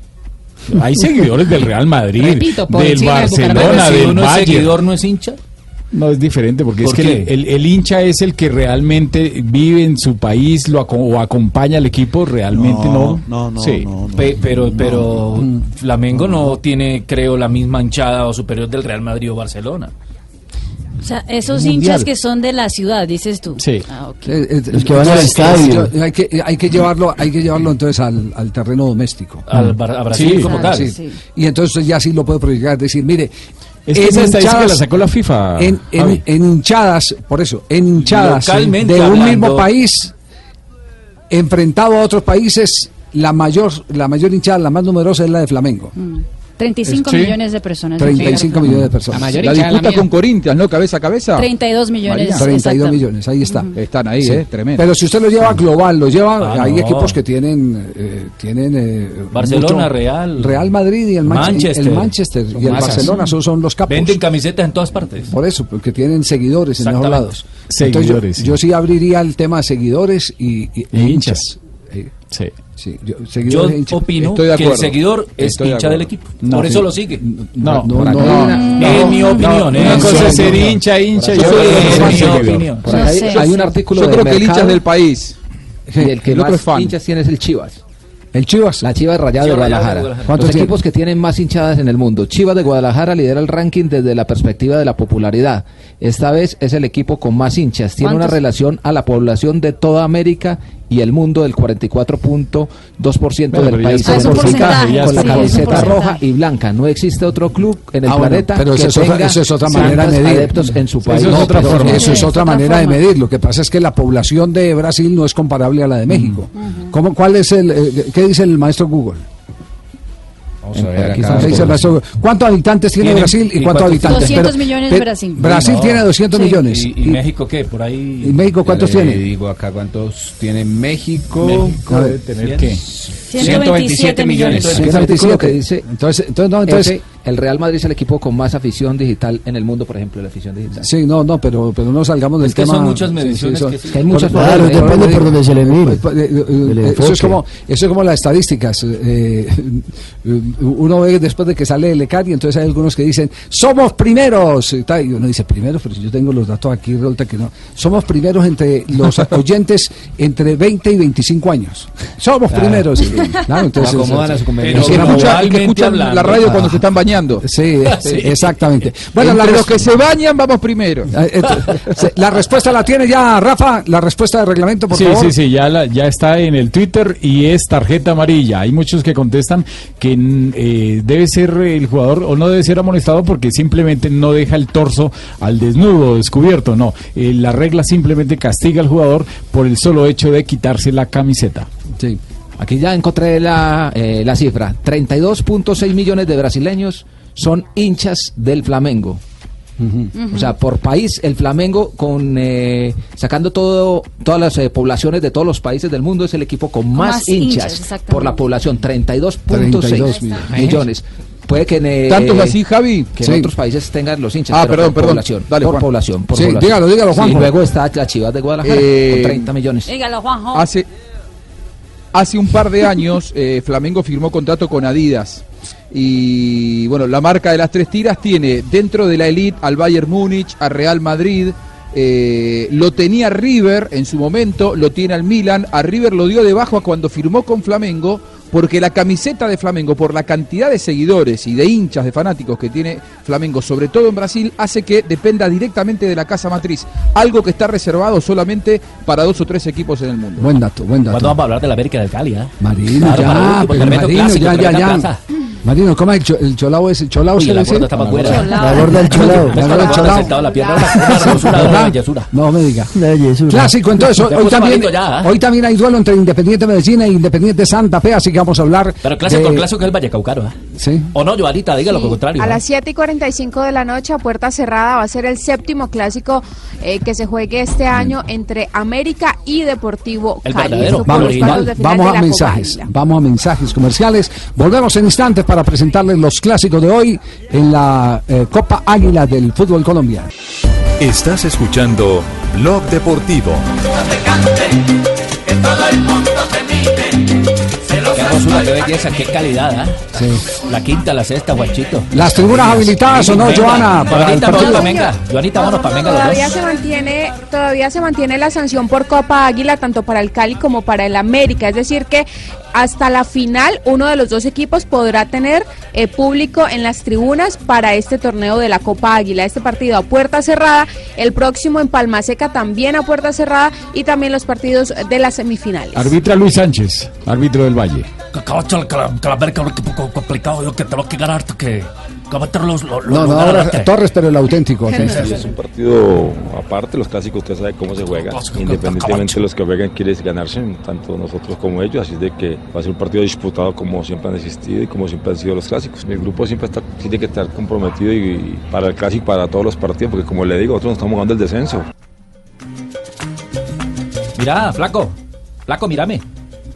Hay seguidores del Real Madrid, Repito, del del Barcelona, del uno es Bayern. seguidor, no es hincha. No, es diferente, porque ¿Por es que el, qué? el- el hincha es el que realmente vive en su país lo aco- o acompaña al equipo, realmente no. No, no, Sí. no, no. Pe- pero pero Flamengo no tiene, creo, la misma hinchada o superior del Real Madrid o Barcelona. O sea, esos Mundial. hinchas que son de la ciudad, dices tú. Sí. Ah. Eh, eh, Los que van al estadio. Hay que, hay que llevarlo, hay que llevarlo entonces al, al terreno doméstico. Al a Brasil Sí. como Claro, tal. sí. Y entonces ya sí lo puede proyectar, decir, mire, Es que en esa estadística la sacó la FIFA. en, en- Javi. en hinchadas, por eso, en hinchadas Localmente de un hablando- mismo país, enfrentado a otros países, la mayor, la mayor hinchada, la más numerosa es la de Flamengo. Mm. 35 Sí. millones de personas. 35 millones de personas. La mayor La disputa mía. con Corinthians, ¿no? Cabeza a cabeza. 32 millones. María. 32 exacto. millones, ahí está. Están ahí, Sí. ¿eh? Tremendo. Pero si usted lo lleva global, lo lleva, Ah, hay no. equipos que tienen, eh, tienen eh, Barcelona, mucho- Real. Real Madrid y el Manche- Manchester. el Manchester y el. Barcelona, esos son los capos. Venden camisetas en todas partes. Por eso, porque tienen seguidores en Exactamente. lados. Seguidores, Entonces, sí. yo, yo sí abriría el tema de seguidores y, y- Y hinchas. Eh, Sí. sí, yo, Yo opino Estoy de que el seguidor es de hincha del equipo. No, Por sí. eso lo sigue. No, no, no, no, Es mi opinión. Una cosa es ser hincha, hincha. Yo es mi opinión. Hay un artículo Yo de creo que el hincha es del país. y el que más hinchas tiene es el Chivas. El Chivas. La Chivas Rayada de Guadalajara. Guadalajara. ¿Cuántos Los equipos que tienen más hinchadas en el mundo. Chivas de Guadalajara lidera el ranking desde la perspectiva de la popularidad. Esta vez es el equipo con más hinchas. Tiene una relación a la población de toda América y el mundo del 44.2% Bueno, del país. es un porcentaje, con la sí, camiseta roja y blanca. No existe otro club en el Ah, bueno, planeta pero que otra- tenga eso es otra manera de medir. adeptos en su Eso país. otra forma. Eso es otra manera de medir. Lo que pasa es que la población de Brasil no es comparable a la de México. ¿Cómo, ¿Cuál es el, eh, qué dice el maestro Google? Vamos a ver acá. ¿Cuántos habitantes tiene Brasil y y cuántos habitantes? 200 millones Brasil. Brasil No. tiene 200 Sí. millones. ¿Y, y México qué? Por ahí. ¿Y México cuántos tiene? digo acá cuántos tiene México. México ¿Tener qué? 127 millones. 127. que dice Entonces, entonces, no, entonces el Real Madrid es el equipo con más afición digital en el mundo, por ejemplo, la afición digital. Sí, no, no, pero, pero no salgamos del Es que tema. son muchas mediciones sí, son- que sí. Que hay muchas Por- Claro, depende por- donde se le mire. por- eh, eh, El Eso es como eso es como las estadísticas. eh, eh, uno ve después de que sale el ECAR y entonces hay algunos que dicen somos primeros y, tal, y uno dice primeros, pero si yo tengo los datos aquí resulta que no. Somos primeros entre los oyentes entre 20 y 25 años. Somos Claro. primeros. claro, entonces, acomodan a su eh, Pero que escuchan hablando. la radio cuando se están bañando. bañando. Sí, sí, exactamente. Bueno, Entre la los que se bañan, vamos primero. Eh, eh, se- La respuesta la tiene ya Rafa, la respuesta de reglamento, por sí, favor. sí, sí, ya, la- ya está en el Twitter y es tarjeta amarilla. Hay muchos que contestan que mm, eh, debe ser el jugador o no debe ser amonestado porque simplemente no deja el torso al desnudo, descubierto. No, Eh, la regla simplemente castiga al jugador por el solo hecho de quitarse la camiseta. Sí. Aquí ya encontré la, eh, la cifra. 32.6 millones de brasileños son hinchas del Flamengo. O sea, por país, el Flamengo, con eh, sacando todo, todas las eh, poblaciones de todos los países del mundo, es el equipo con más, más hinchas, por la población, 32.6 32 millones. millones. Puede que en, eh, ¿Tantos así, Javi? que Sí. en otros países tengan los hinchas, Ah, pero perdón, por perdón. población, Dale, por Juan. población, por Sí, población. dígalo, dígalo, Y Juanjo. luego está la Chivas de Guadalajara Eh, con 30 millones. Dígalo, Juanjo. Hace, hace un par de años eh, Flamengo firmó contrato con Adidas. Y bueno, la marca de las tres tiras tiene dentro de la elite al Bayern Múnich, al Real Madrid. eh, lo tenía River en su momento, lo tiene al Milan. A River lo dio debajo a cuando firmó con Flamengo, porque la camiseta de Flamengo, por la cantidad de seguidores y de hinchas, de fanáticos que tiene Flamengo, sobre todo en Brasil, hace que dependa directamente de la casa matriz. Algo que está reservado solamente para dos o tres equipos en el mundo. Buen dato, buen dato. ¿Cuándo vamos a hablar de la América del Cali? ah? Marino, Claro, ya, Marino, clásico, ya, ya, tremenda ya. Marino, ¿cómo es el, cho- el cholao es? ¿El cholao Uy, se la gorda está más buena. La gorda del cholao. La gorda la del cholao. la pierna, una-. No me diga. Clásico, entonces hoy, también, ¿eh? hoy también hay duelo entre Independiente Medellín e Independiente Santa Fe, así que vamos a hablar. Pero clásico, clásico es el Vallecaucaro, ¿ah? Sí. O no, Joanita, diga lo contrario. A las 7 y 45 de la noche, a puerta cerrada, va a ser el séptimo clásico eh, que se juegue este año entre América y Deportivo El Cali. verdadero, de Vamos de a mensajes, vamos a mensajes comerciales. Volvemos en instantes para presentarles los clásicos de hoy en la eh, Copa Águila del fútbol colombiano. Estás escuchando Blog Deportivo. Qué hermosura, qué belleza, qué calidad, ¿ah? La quinta, la sexta, guachito. ¿Las tribunas habilitadas o no, Venga. Joana? Para el Joanita, vámonos partido. pa' Menga. Joanita, vámonos para Menga los Todavía se mantiene, todavía se mantiene la sanción por Copa Águila tanto para el Cali como para el América, es decir que hasta la final uno de los dos equipos podrá tener eh, público en las tribunas para este torneo de la Copa Águila, este partido a puerta cerrada, el próximo en Palma Seca también a puerta cerrada y también los partidos de las semifinales. Arbitra Luis Sánchez, árbitro del Valle. Que la, que la América es un equipo co- complicado, yo que tengo que ganar, que, meter los, los, No, los no, ahora Torres, pero el auténtico. Es un partido aparte, los clásicos usted sabe cómo se juega, independientemente de los que juegan quieren ganarse, tanto nosotros como ellos, así de que va a ser un partido disputado como siempre han existido y como siempre han sido los clásicos. El grupo siempre está, tiene que estar comprometido y, y para el clásico, para todos los partidos, porque como le digo, nosotros no estamos jugando el descenso. Mira, flaco. Flaco, mírame.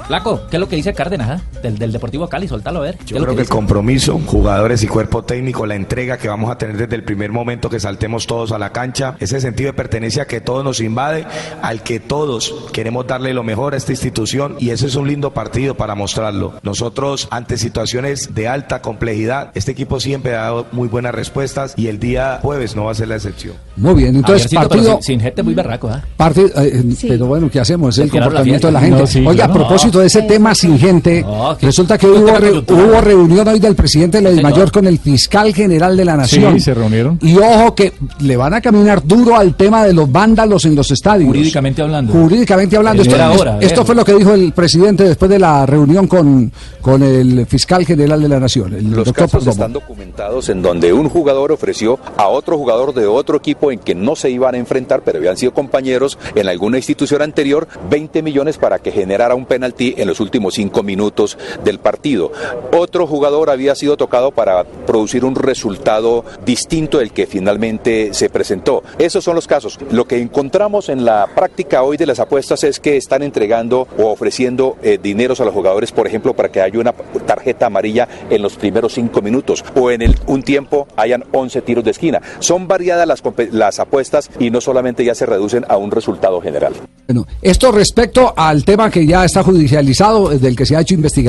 Flaco, ¿qué es lo que dice Cárdenas, ah? Del, del Deportivo Cali, soltalo a ver. ¿Qué Yo creo que el compromiso, jugadores y cuerpo técnico, la entrega que vamos a tener desde el primer momento que saltemos todos a la cancha, ese sentido de pertenencia que todos nos invade, al que todos queremos darle lo mejor a esta institución y ese es un lindo partido para mostrarlo. Nosotros ante situaciones de alta complejidad, este equipo siempre ha dado muy buenas respuestas y el día jueves no va a ser la excepción. Muy bien, entonces partido... sin, sin gente muy berraco, ¿ah? Partido, eh, Pero bueno, ¿qué hacemos? Es el la comportamiento de la gente. No, sí, Oiga, a propósito de ese tema sin gente, Resulta que hubo, re- hubo reunión hoy del presidente de la Mayor con el fiscal general de la Nación. Sí, se reunieron. Y ojo que le van a caminar duro al tema de los vándalos en los estadios. Jurídicamente hablando. Jurídicamente hablando. Es Esto, era es- hora, esto viejo. fue lo que dijo el presidente después de la reunión con, con el fiscal general de la Nación, el Los doctor casos están documentados en donde un jugador ofreció a otro jugador de otro equipo en que no se iban a enfrentar, pero habían sido compañeros en alguna institución anterior, 20 millones para que generara un penalti en los últimos cinco minutos del partido. Otro jugador había sido tocado para producir un resultado distinto del que finalmente se presentó. Esos son los casos. Lo que encontramos en la práctica hoy de las apuestas es que están entregando o ofreciendo eh, dineros a los jugadores, por ejemplo, para que haya una tarjeta amarilla en los primeros cinco minutos o en un tiempo hayan 11 tiros de esquina. Son variadas las, las apuestas y no solamente ya se reducen a un resultado general. Bueno, esto respecto al tema que ya está judicializado, eh, del que se ha hecho investigación,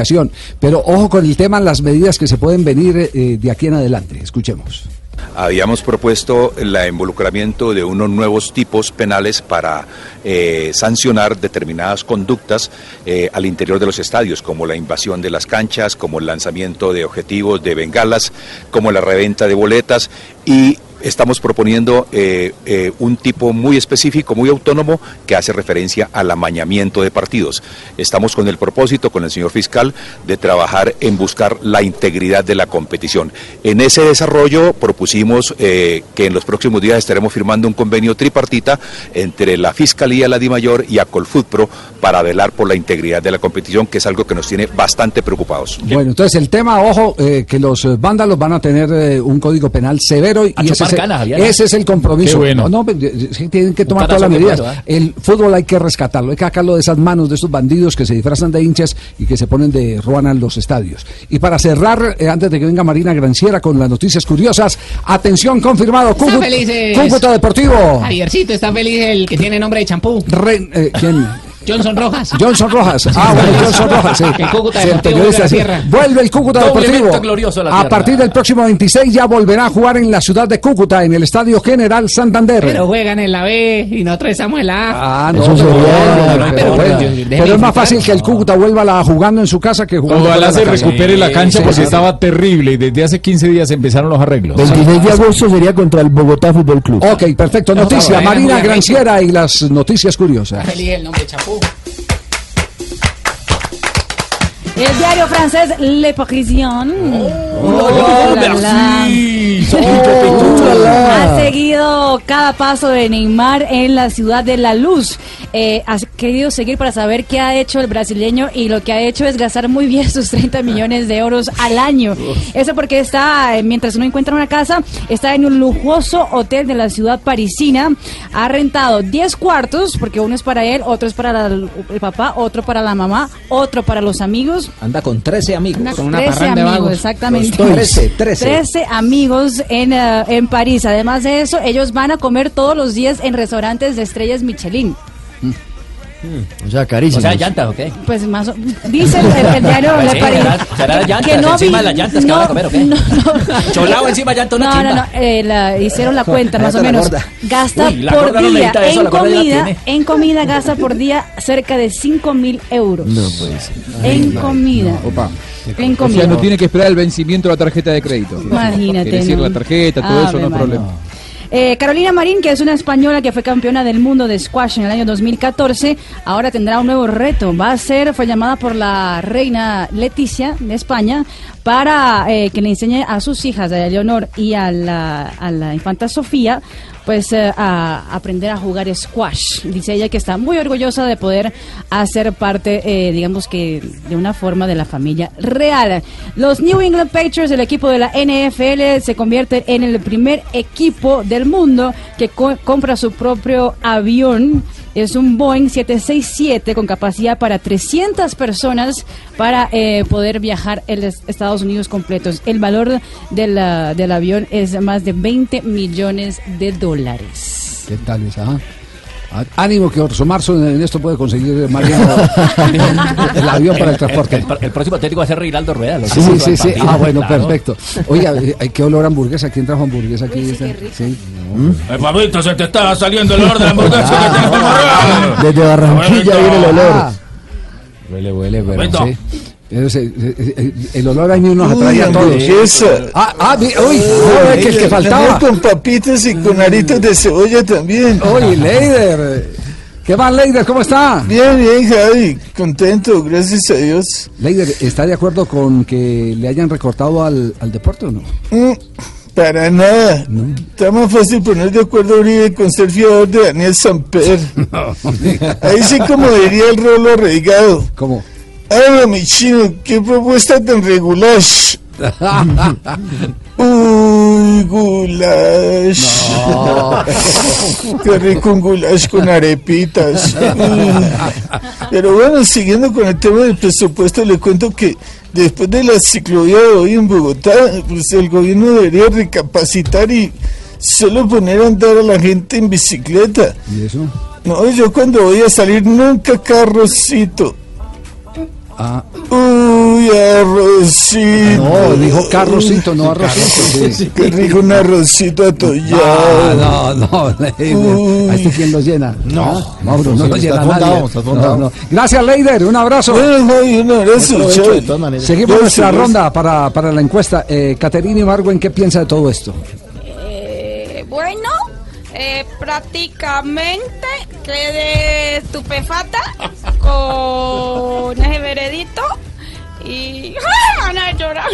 pero ojo con el tema, las medidas que se pueden venir eh, de aquí en adelante. Escuchemos. habíamos propuesto el involucramiento de unos nuevos tipos penales para eh, sancionar determinadas conductas eh, al interior de los estadios, como la invasión de las canchas, como el lanzamiento de objetivos de bengalas, como la reventa de boletas y estamos proponiendo eh, eh, un tipo muy específico, muy autónomo, que hace referencia al amañamiento de partidos. Estamos con el propósito, con el señor fiscal, de trabajar en buscar la integridad de la competición. En ese desarrollo propusimos eh, que en los próximos días estaremos firmando un convenio tripartita entre la Fiscalía, la DIMAYOR y Acolfutpro para velar por la integridad de la competición, que es algo que nos tiene bastante preocupados. Bueno, entonces el tema, ojo, eh, que los vándalos van a tener eh, un código penal severo y A ese Javier. ese es el compromiso. Qué bueno. No, eh, sí, tienen que tomar todas las medidas. ¿eh? El fútbol hay que rescatarlo, hay que sacarlo de esas manos de estos bandidos que se disfrazan de hinchas y que se ponen de ruana en los estadios. Y para cerrar, eh, antes de que venga Marina Granciera con las noticias curiosas, atención, confirmado, Cúcuta. Cúcuta Deportivo. Javiercito está feliz el que tiene nombre de champú. Eh, ¿Quién? Johnson Rojas. Johnson Rojas. Ah, bueno, Johnson Rojas, sí. El Cúcuta Sí, el Deportivo la sí. Sierra. Vuelve el Cúcuta Deportivo. glorioso la a tierra. partir del próximo 26 ya volverá a jugar en la ciudad de Cúcuta, en el Estadio General Santander. Pero juegan en la B y nosotros estamos en la A. Ah, no, pero, sería- bueno, pero- pero bueno. déjeme Pero es más fácil que el Cúcuta vuelva la, jugando en su casa que jugando Ojalá fuera se la recupere la cancha Sí, porque sí. estaba terrible y desde hace 15 días empezaron los arreglos. 26 de agosto sería contra el Bogotá Fútbol Club. Ok, perfecto. No, Noticia, Marina. Granciera y las noticias curiosas. Feliz el nombre de champú. El diario francés Le Parisien Oh, la, la. ha seguido cada paso de Neymar en la ciudad de la luz. Eh, ha querido seguir para saber qué ha hecho el brasileño y lo que ha hecho es gastar muy bien sus 30 millones de euros al año. Eso porque está, eh, mientras uno encuentra una casa, está en un lujoso hotel de la ciudad parisina. Ha rentado 10 cuartos, porque uno es para él, otro es para el papá, otro para la mamá, otro para los amigos. Anda con 13 amigos. Anda con 13 amigos, exactamente. Los 13, 13. 13 amigos en, eh, en París. Además de eso, ellos van a comer todos los días en restaurantes de estrellas Michelin. O sea, carísimo. O sea, llantas, ¿o qué? Pues más o- dice el, el- diario Pues Le sí, será- que- llantas, que no encima vi- de las llantas que no, van a comer, ¿o qué? no, Cholao encima de llantas, una no, no, chimba. no, eh, la- hicieron la cuenta más o menos. Gasta Uy, por no día necesita eso, en comida, en comida gasta por día cerca de 5 mil euros. No puede ser. En comida. Opa. En O comida. sea, no tiene que esperar el vencimiento de la tarjeta de crédito. Imagínate, Es decir, ¿no? la tarjeta, todo eso Ave no es problema. Eh, Carolina Marín, que es una española que fue campeona del mundo de squash en el año 2014, ahora tendrá un nuevo reto. Va a ser, fue llamada por la reina Leticia de España para eh, que le enseñe a sus hijas, a Leonor y a la, a la infanta Sofía, pues eh, a aprender a jugar squash. Dice ella que está muy orgullosa de poder hacer parte, eh, digamos que de una forma de la familia real. Los New England Patriots, el equipo de la NFL, se convierte en el primer equipo del mundo que co- compra su propio avión. Es un Boeing 767 con capacidad para 300 personas para eh, poder viajar en los Estados Unidos completos. El valor del, ah, del avión es más de 20 millones de dólares. ¿Qué tal esa? ah? Ah, Ánimo que Orso Marzo en esto puede conseguir Mariano el avión para el transporte. El, el próximo técnico va a ser Reinaldo Rueda. lo Sí, que sí, sí, sí. Ah, bueno, claro. perfecto. Oiga, eh, ¿qué olor a hamburguesa? ¿Quién trajo hamburguesa aquí? Sí. Eh, Pablito, se te está saliendo el olor de la hamburguesa que te hemos Desde Barranquilla viene el olor. Ah. Huele, huele, pero sí. El olor a mí nos atrae a Uy, todos. Ah, ah, vi- uy, que el que faltaba. con papitas y con aritos de cebolla también. Oye, Leider. ¿Qué más, Leider? ¿Cómo está? Bien, bien, Javi. Contento, gracias a Dios. Leider, ¿está de acuerdo con que le hayan recortado al, al deporte o no? Mm, para nada. Está más fácil poner de acuerdo a Uribe con ser fiador de Daniel Samper. Ahí sí como diría el rolo arraigado. ¿Cómo? Ah, mi chino, qué propuesta tan regular. Uy, goulash. Qué rico un goulash con arepitas. Pero bueno, siguiendo con el tema del presupuesto, le cuento que después de la ciclovía de hoy en Bogotá, pues el gobierno debería recapacitar y solo poner a andar a la gente en bicicleta. ¿Y eso? No, yo cuando voy a salir nunca carrocito. Ah. Uy, arrocito. No, dijo carrocito, no arrocito. sí. Qué rico un arrocito Ah, atollado. no, no, Leider. ¿A este quién lo llena? No. Mauro, no Sí, lo llena nadie. No, no. Gracias, Leider. Un abrazo. Un abrazo. Seguimos nuestra ronda para, para la encuesta. Eh, Caterina Ibargüen, ¿qué piensa de todo esto? Eh, bueno, eh, prácticamente quedé estupefata con ese veredito y ¡ay, van a llorar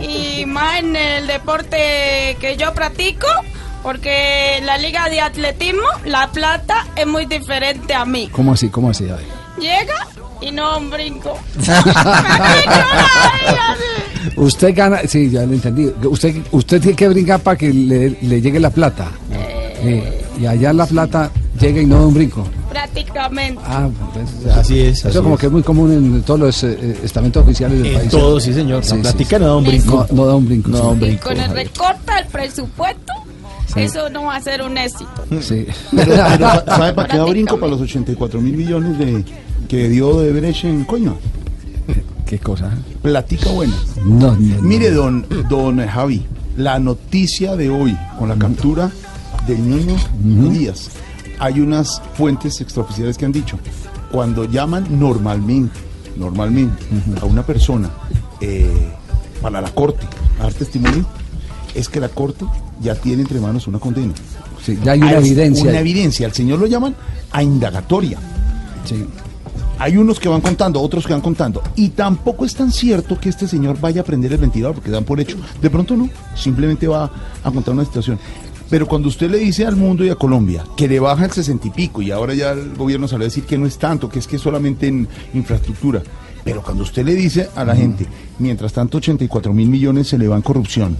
y más en el deporte que yo practico porque en la liga de atletismo la plata es muy diferente a mí ¿Cómo así? ¿Cómo así? A ver. llega y no un brinco Usted gana, sí, ya lo entendí. Usted, usted tiene que brincar para que le, le llegue la plata. Eh, y allá la plata llega y no da un brinco. prácticamente Ah, pues, Así es, Eso así como es. que es muy común en todos los eh, estamentos oficiales del En país. todos, sí, señor. La plática no da un brinco. No, no da un brinco. No da un y brinco. con el recorte del presupuesto Sí. eso no va a ser un éxito Sí. Pero, pero ¿sabe para qué da brinco? Para los 84 mil millones de, que dio de Brecht en Coño. ¿Qué cosa? Platica buena. No, no, Mire, don, don Javi, la noticia de hoy con la captura del niño Díaz. Hay unas fuentes extraoficiales que han dicho, cuando llaman normalmente, normalmente, a una persona eh, para la corte a dar testimonio, es que la corte ya tiene entre manos una condena. Sí, ya hay una Ah, evidencia. Una evidencia. Al señor lo llaman a indagatoria. Sí. Hay unos que van contando, otros que van contando. Y tampoco es tan cierto que este señor vaya a prender el ventilador, porque dan por hecho. De pronto no, simplemente va a contar una situación. Pero cuando usted le dice al mundo y a Colombia que le baja el sesenta y pico, y ahora ya el gobierno sale a decir que no es tanto, que es que es solamente en infraestructura. Pero cuando usted le dice a la gente, mientras tanto 84 mil millones se le va en corrupción,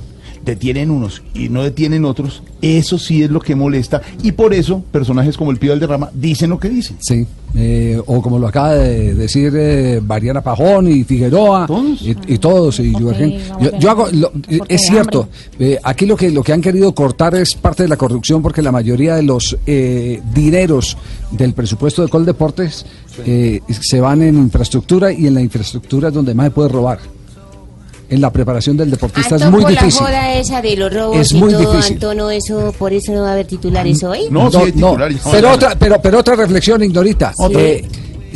detienen unos y no detienen otros, eso sí es lo que molesta. Y por eso personajes como el Pío Valderrama dicen lo que dicen. Sí, eh, o como lo acaba de decir eh, Mariana Pajón y Figueroa y, y todos y vamos Yo, yo hago, lo- eh, es cierto, eh, aquí lo que lo que han querido cortar es parte de la corrupción porque la mayoría de los eh, dineros del presupuesto de Coldeportes eh, se van en infraestructura y en la infraestructura es donde más se puede robar. En la preparación del deportista es muy por difícil. la joda esa de los robos Es y muy todo, difícil. Antonio, eso, por eso no va a haber titulares hoy. Pero otra, pero, pero otra reflexión, Ignorita. Eh,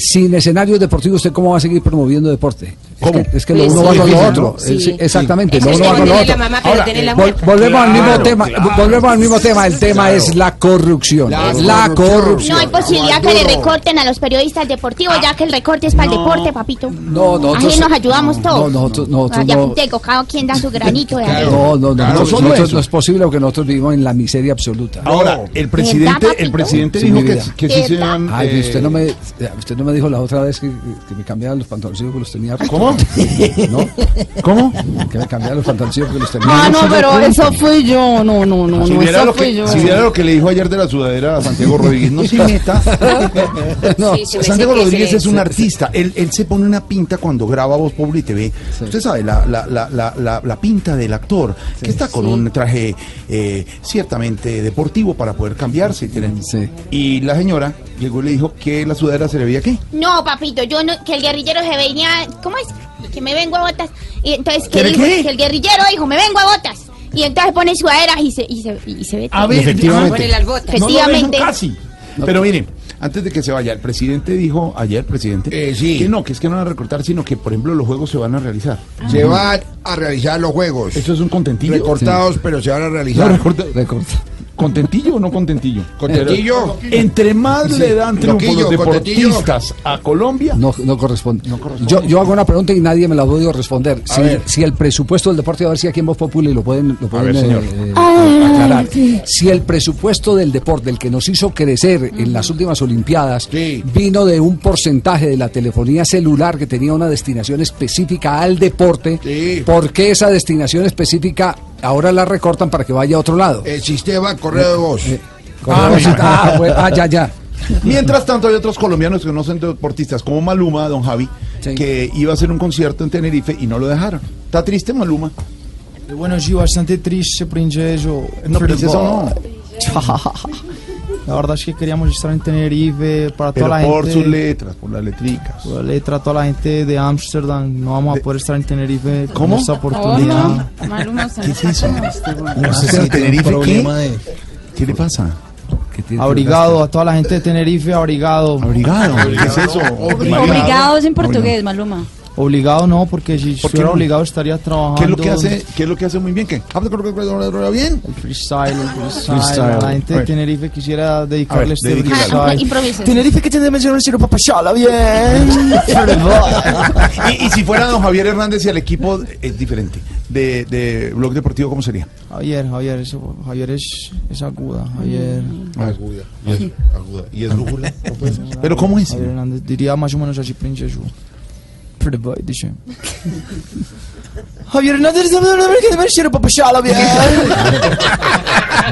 sin escenarios deportivos, ¿usted cómo va a seguir promoviendo deporte? Es que, es que lo Pues uno sí, va con lo otro. ¿no? Eh, sí, exactamente, lo uno va con lo otro. la mamá, la vol- volvemos al mismo Claro, tema, claro. volvemos al mismo tema. El tema es la corrupción. La, corrupción. No hay posibilidad que le recorten a los periodistas deportivos, ya que el recorte es para el deporte, papito. No, no, Ahí nosotros- nos ayudamos todos. No, nosotros, nosotros ya no. cada quien da su granito de. No, no, no, Claro, no es posible porque nosotros vivimos en la miseria absoluta. Ahora, el presidente, el presidente dijo que, sí se. Ay, eh, usted no me, usted no me dijo la otra vez que, que me cambiara los pantaloncillos que los tenía. rotos. ¿Cómo? ¿No? ¿Cómo? Que me cambiara los pantaloncillos que los tenía. Ah, no, pero eso fui yo. No, no, no, Si no, viera, eso lo fui que, yo. si viera lo que le dijo ayer de la sudadera a Santiago Rodríguez, no se meta. No, Sí, Santiago Rodríguez es un artista. Él, él se pone una pinta cuando graba Voz Populi TV. Usted sabe, la, la, la, la, la, la pinta del actor, que está con un traje eh, ciertamente deportivo para poder cambiarse. Y, tener- y la señora llegó y le dijo que la sudadera se le veía qué. No, papito, yo no, que el guerrillero se venía, ¿cómo es? Que me vengo a botas. Y entonces ¿Quiere dijo qué? que el guerrillero dijo, me vengo a botas. Y entonces pone sudaderas y se, y se, y se ve A ver, efectivamente. Pone las botas. No lo dijo Efectivamente. casi. Pero miren, antes de que se vaya, el presidente dijo ayer, presidente, que no, que es que no van a recortar, sino que, por ejemplo, los juegos se van a realizar. Se van a realizar los juegos. Eso es un contentillo. Recortados, pero se van a realizar. No, recorta- ¿Contentillo o no contentillo? Contentillo. Entre más le dan triunfo Loquillo, los deportistas a Colombia. No, no corresponde. Yo, yo hago una pregunta y nadie me la ha podido responder. Si, el presupuesto del deporte, a ver si aquí en Voz Populi lo pueden, lo pueden ver, señor. eh, Ah, aclarar. sí. Si el presupuesto del deporte, el que nos hizo crecer en las últimas Olimpiadas, vino de un porcentaje de la telefonía celular que tenía una destinación específica al deporte, ¿por qué esa destinación específica ahora la recortan para que vaya a otro lado? El sistema correo de voz. Correo de voz. Ah, bueno, ah, ya, ya. Mientras tanto, hay otros colombianos que no son deportistas, como Maluma, don Javi, que iba a hacer un concierto en Tenerife y no lo dejaron. ¿Está triste Maluma? Bueno, sí, bastante triste, princeso. No, princeso no. La verdad es que queríamos estar en Tenerife para Pero toda la por gente. sus letras, por las letricas. por la letra, toda la gente de Ámsterdam. No vamos a poder estar en Tenerife ¿Cómo? con esta oportunidad. Maluma se ¿Qué es eso? No sé si Tenerife, ¿qué? de- ¿Qué le pasa? Abrigado, a toda la gente de Tenerife, abrigado. Abrigado, ¿qué es eso? Obligados en portugués, Maluma. Obligado no, porque si ¿Por estuviera no? obligado estaría trabajando. ¿Qué es lo que hace, qué es lo que hace muy bien? ¿Qué? bien? El freestyle, el freestyle. Freestyle. La gente A de. Tenerife quisiera dedicarle ver, este dedíquele freestyle. Improvise. Tenerife que tiene mencionar si no papachala bien. y, y si fuera don Javier Hernández y el equipo es diferente. De, de Blog Deportivo, ¿cómo sería? Javier, Javier, eso- Javier es, es aguda, Javier. Aguda. Y es, aguda. ¿Y es lúgula? ¿Pero cómo es? Javier Hernández diría más o menos así, princesa. Pretty boy, dice. Javier Hernández que debe ser papachala bien.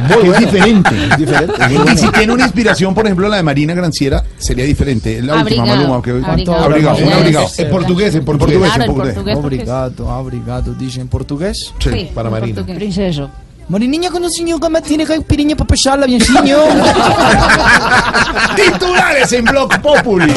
Que es diferente. es diferente. Y si tiene una inspiración, por ejemplo, la de Marina Granciera, sería diferente. Es la última Abrigado, Maluma. Que, abrigado. abrigado, un Abrigado. abrigado. En portugués, en portugués. Claro, en portugués. portugués. Obrigado, obrigado. Dice en portugués. Sí, Sí, para Marina. Princeso. Marininha con el señor que me tiene caipirinha para pasarla bien, señor. Titulares en Blog Populi.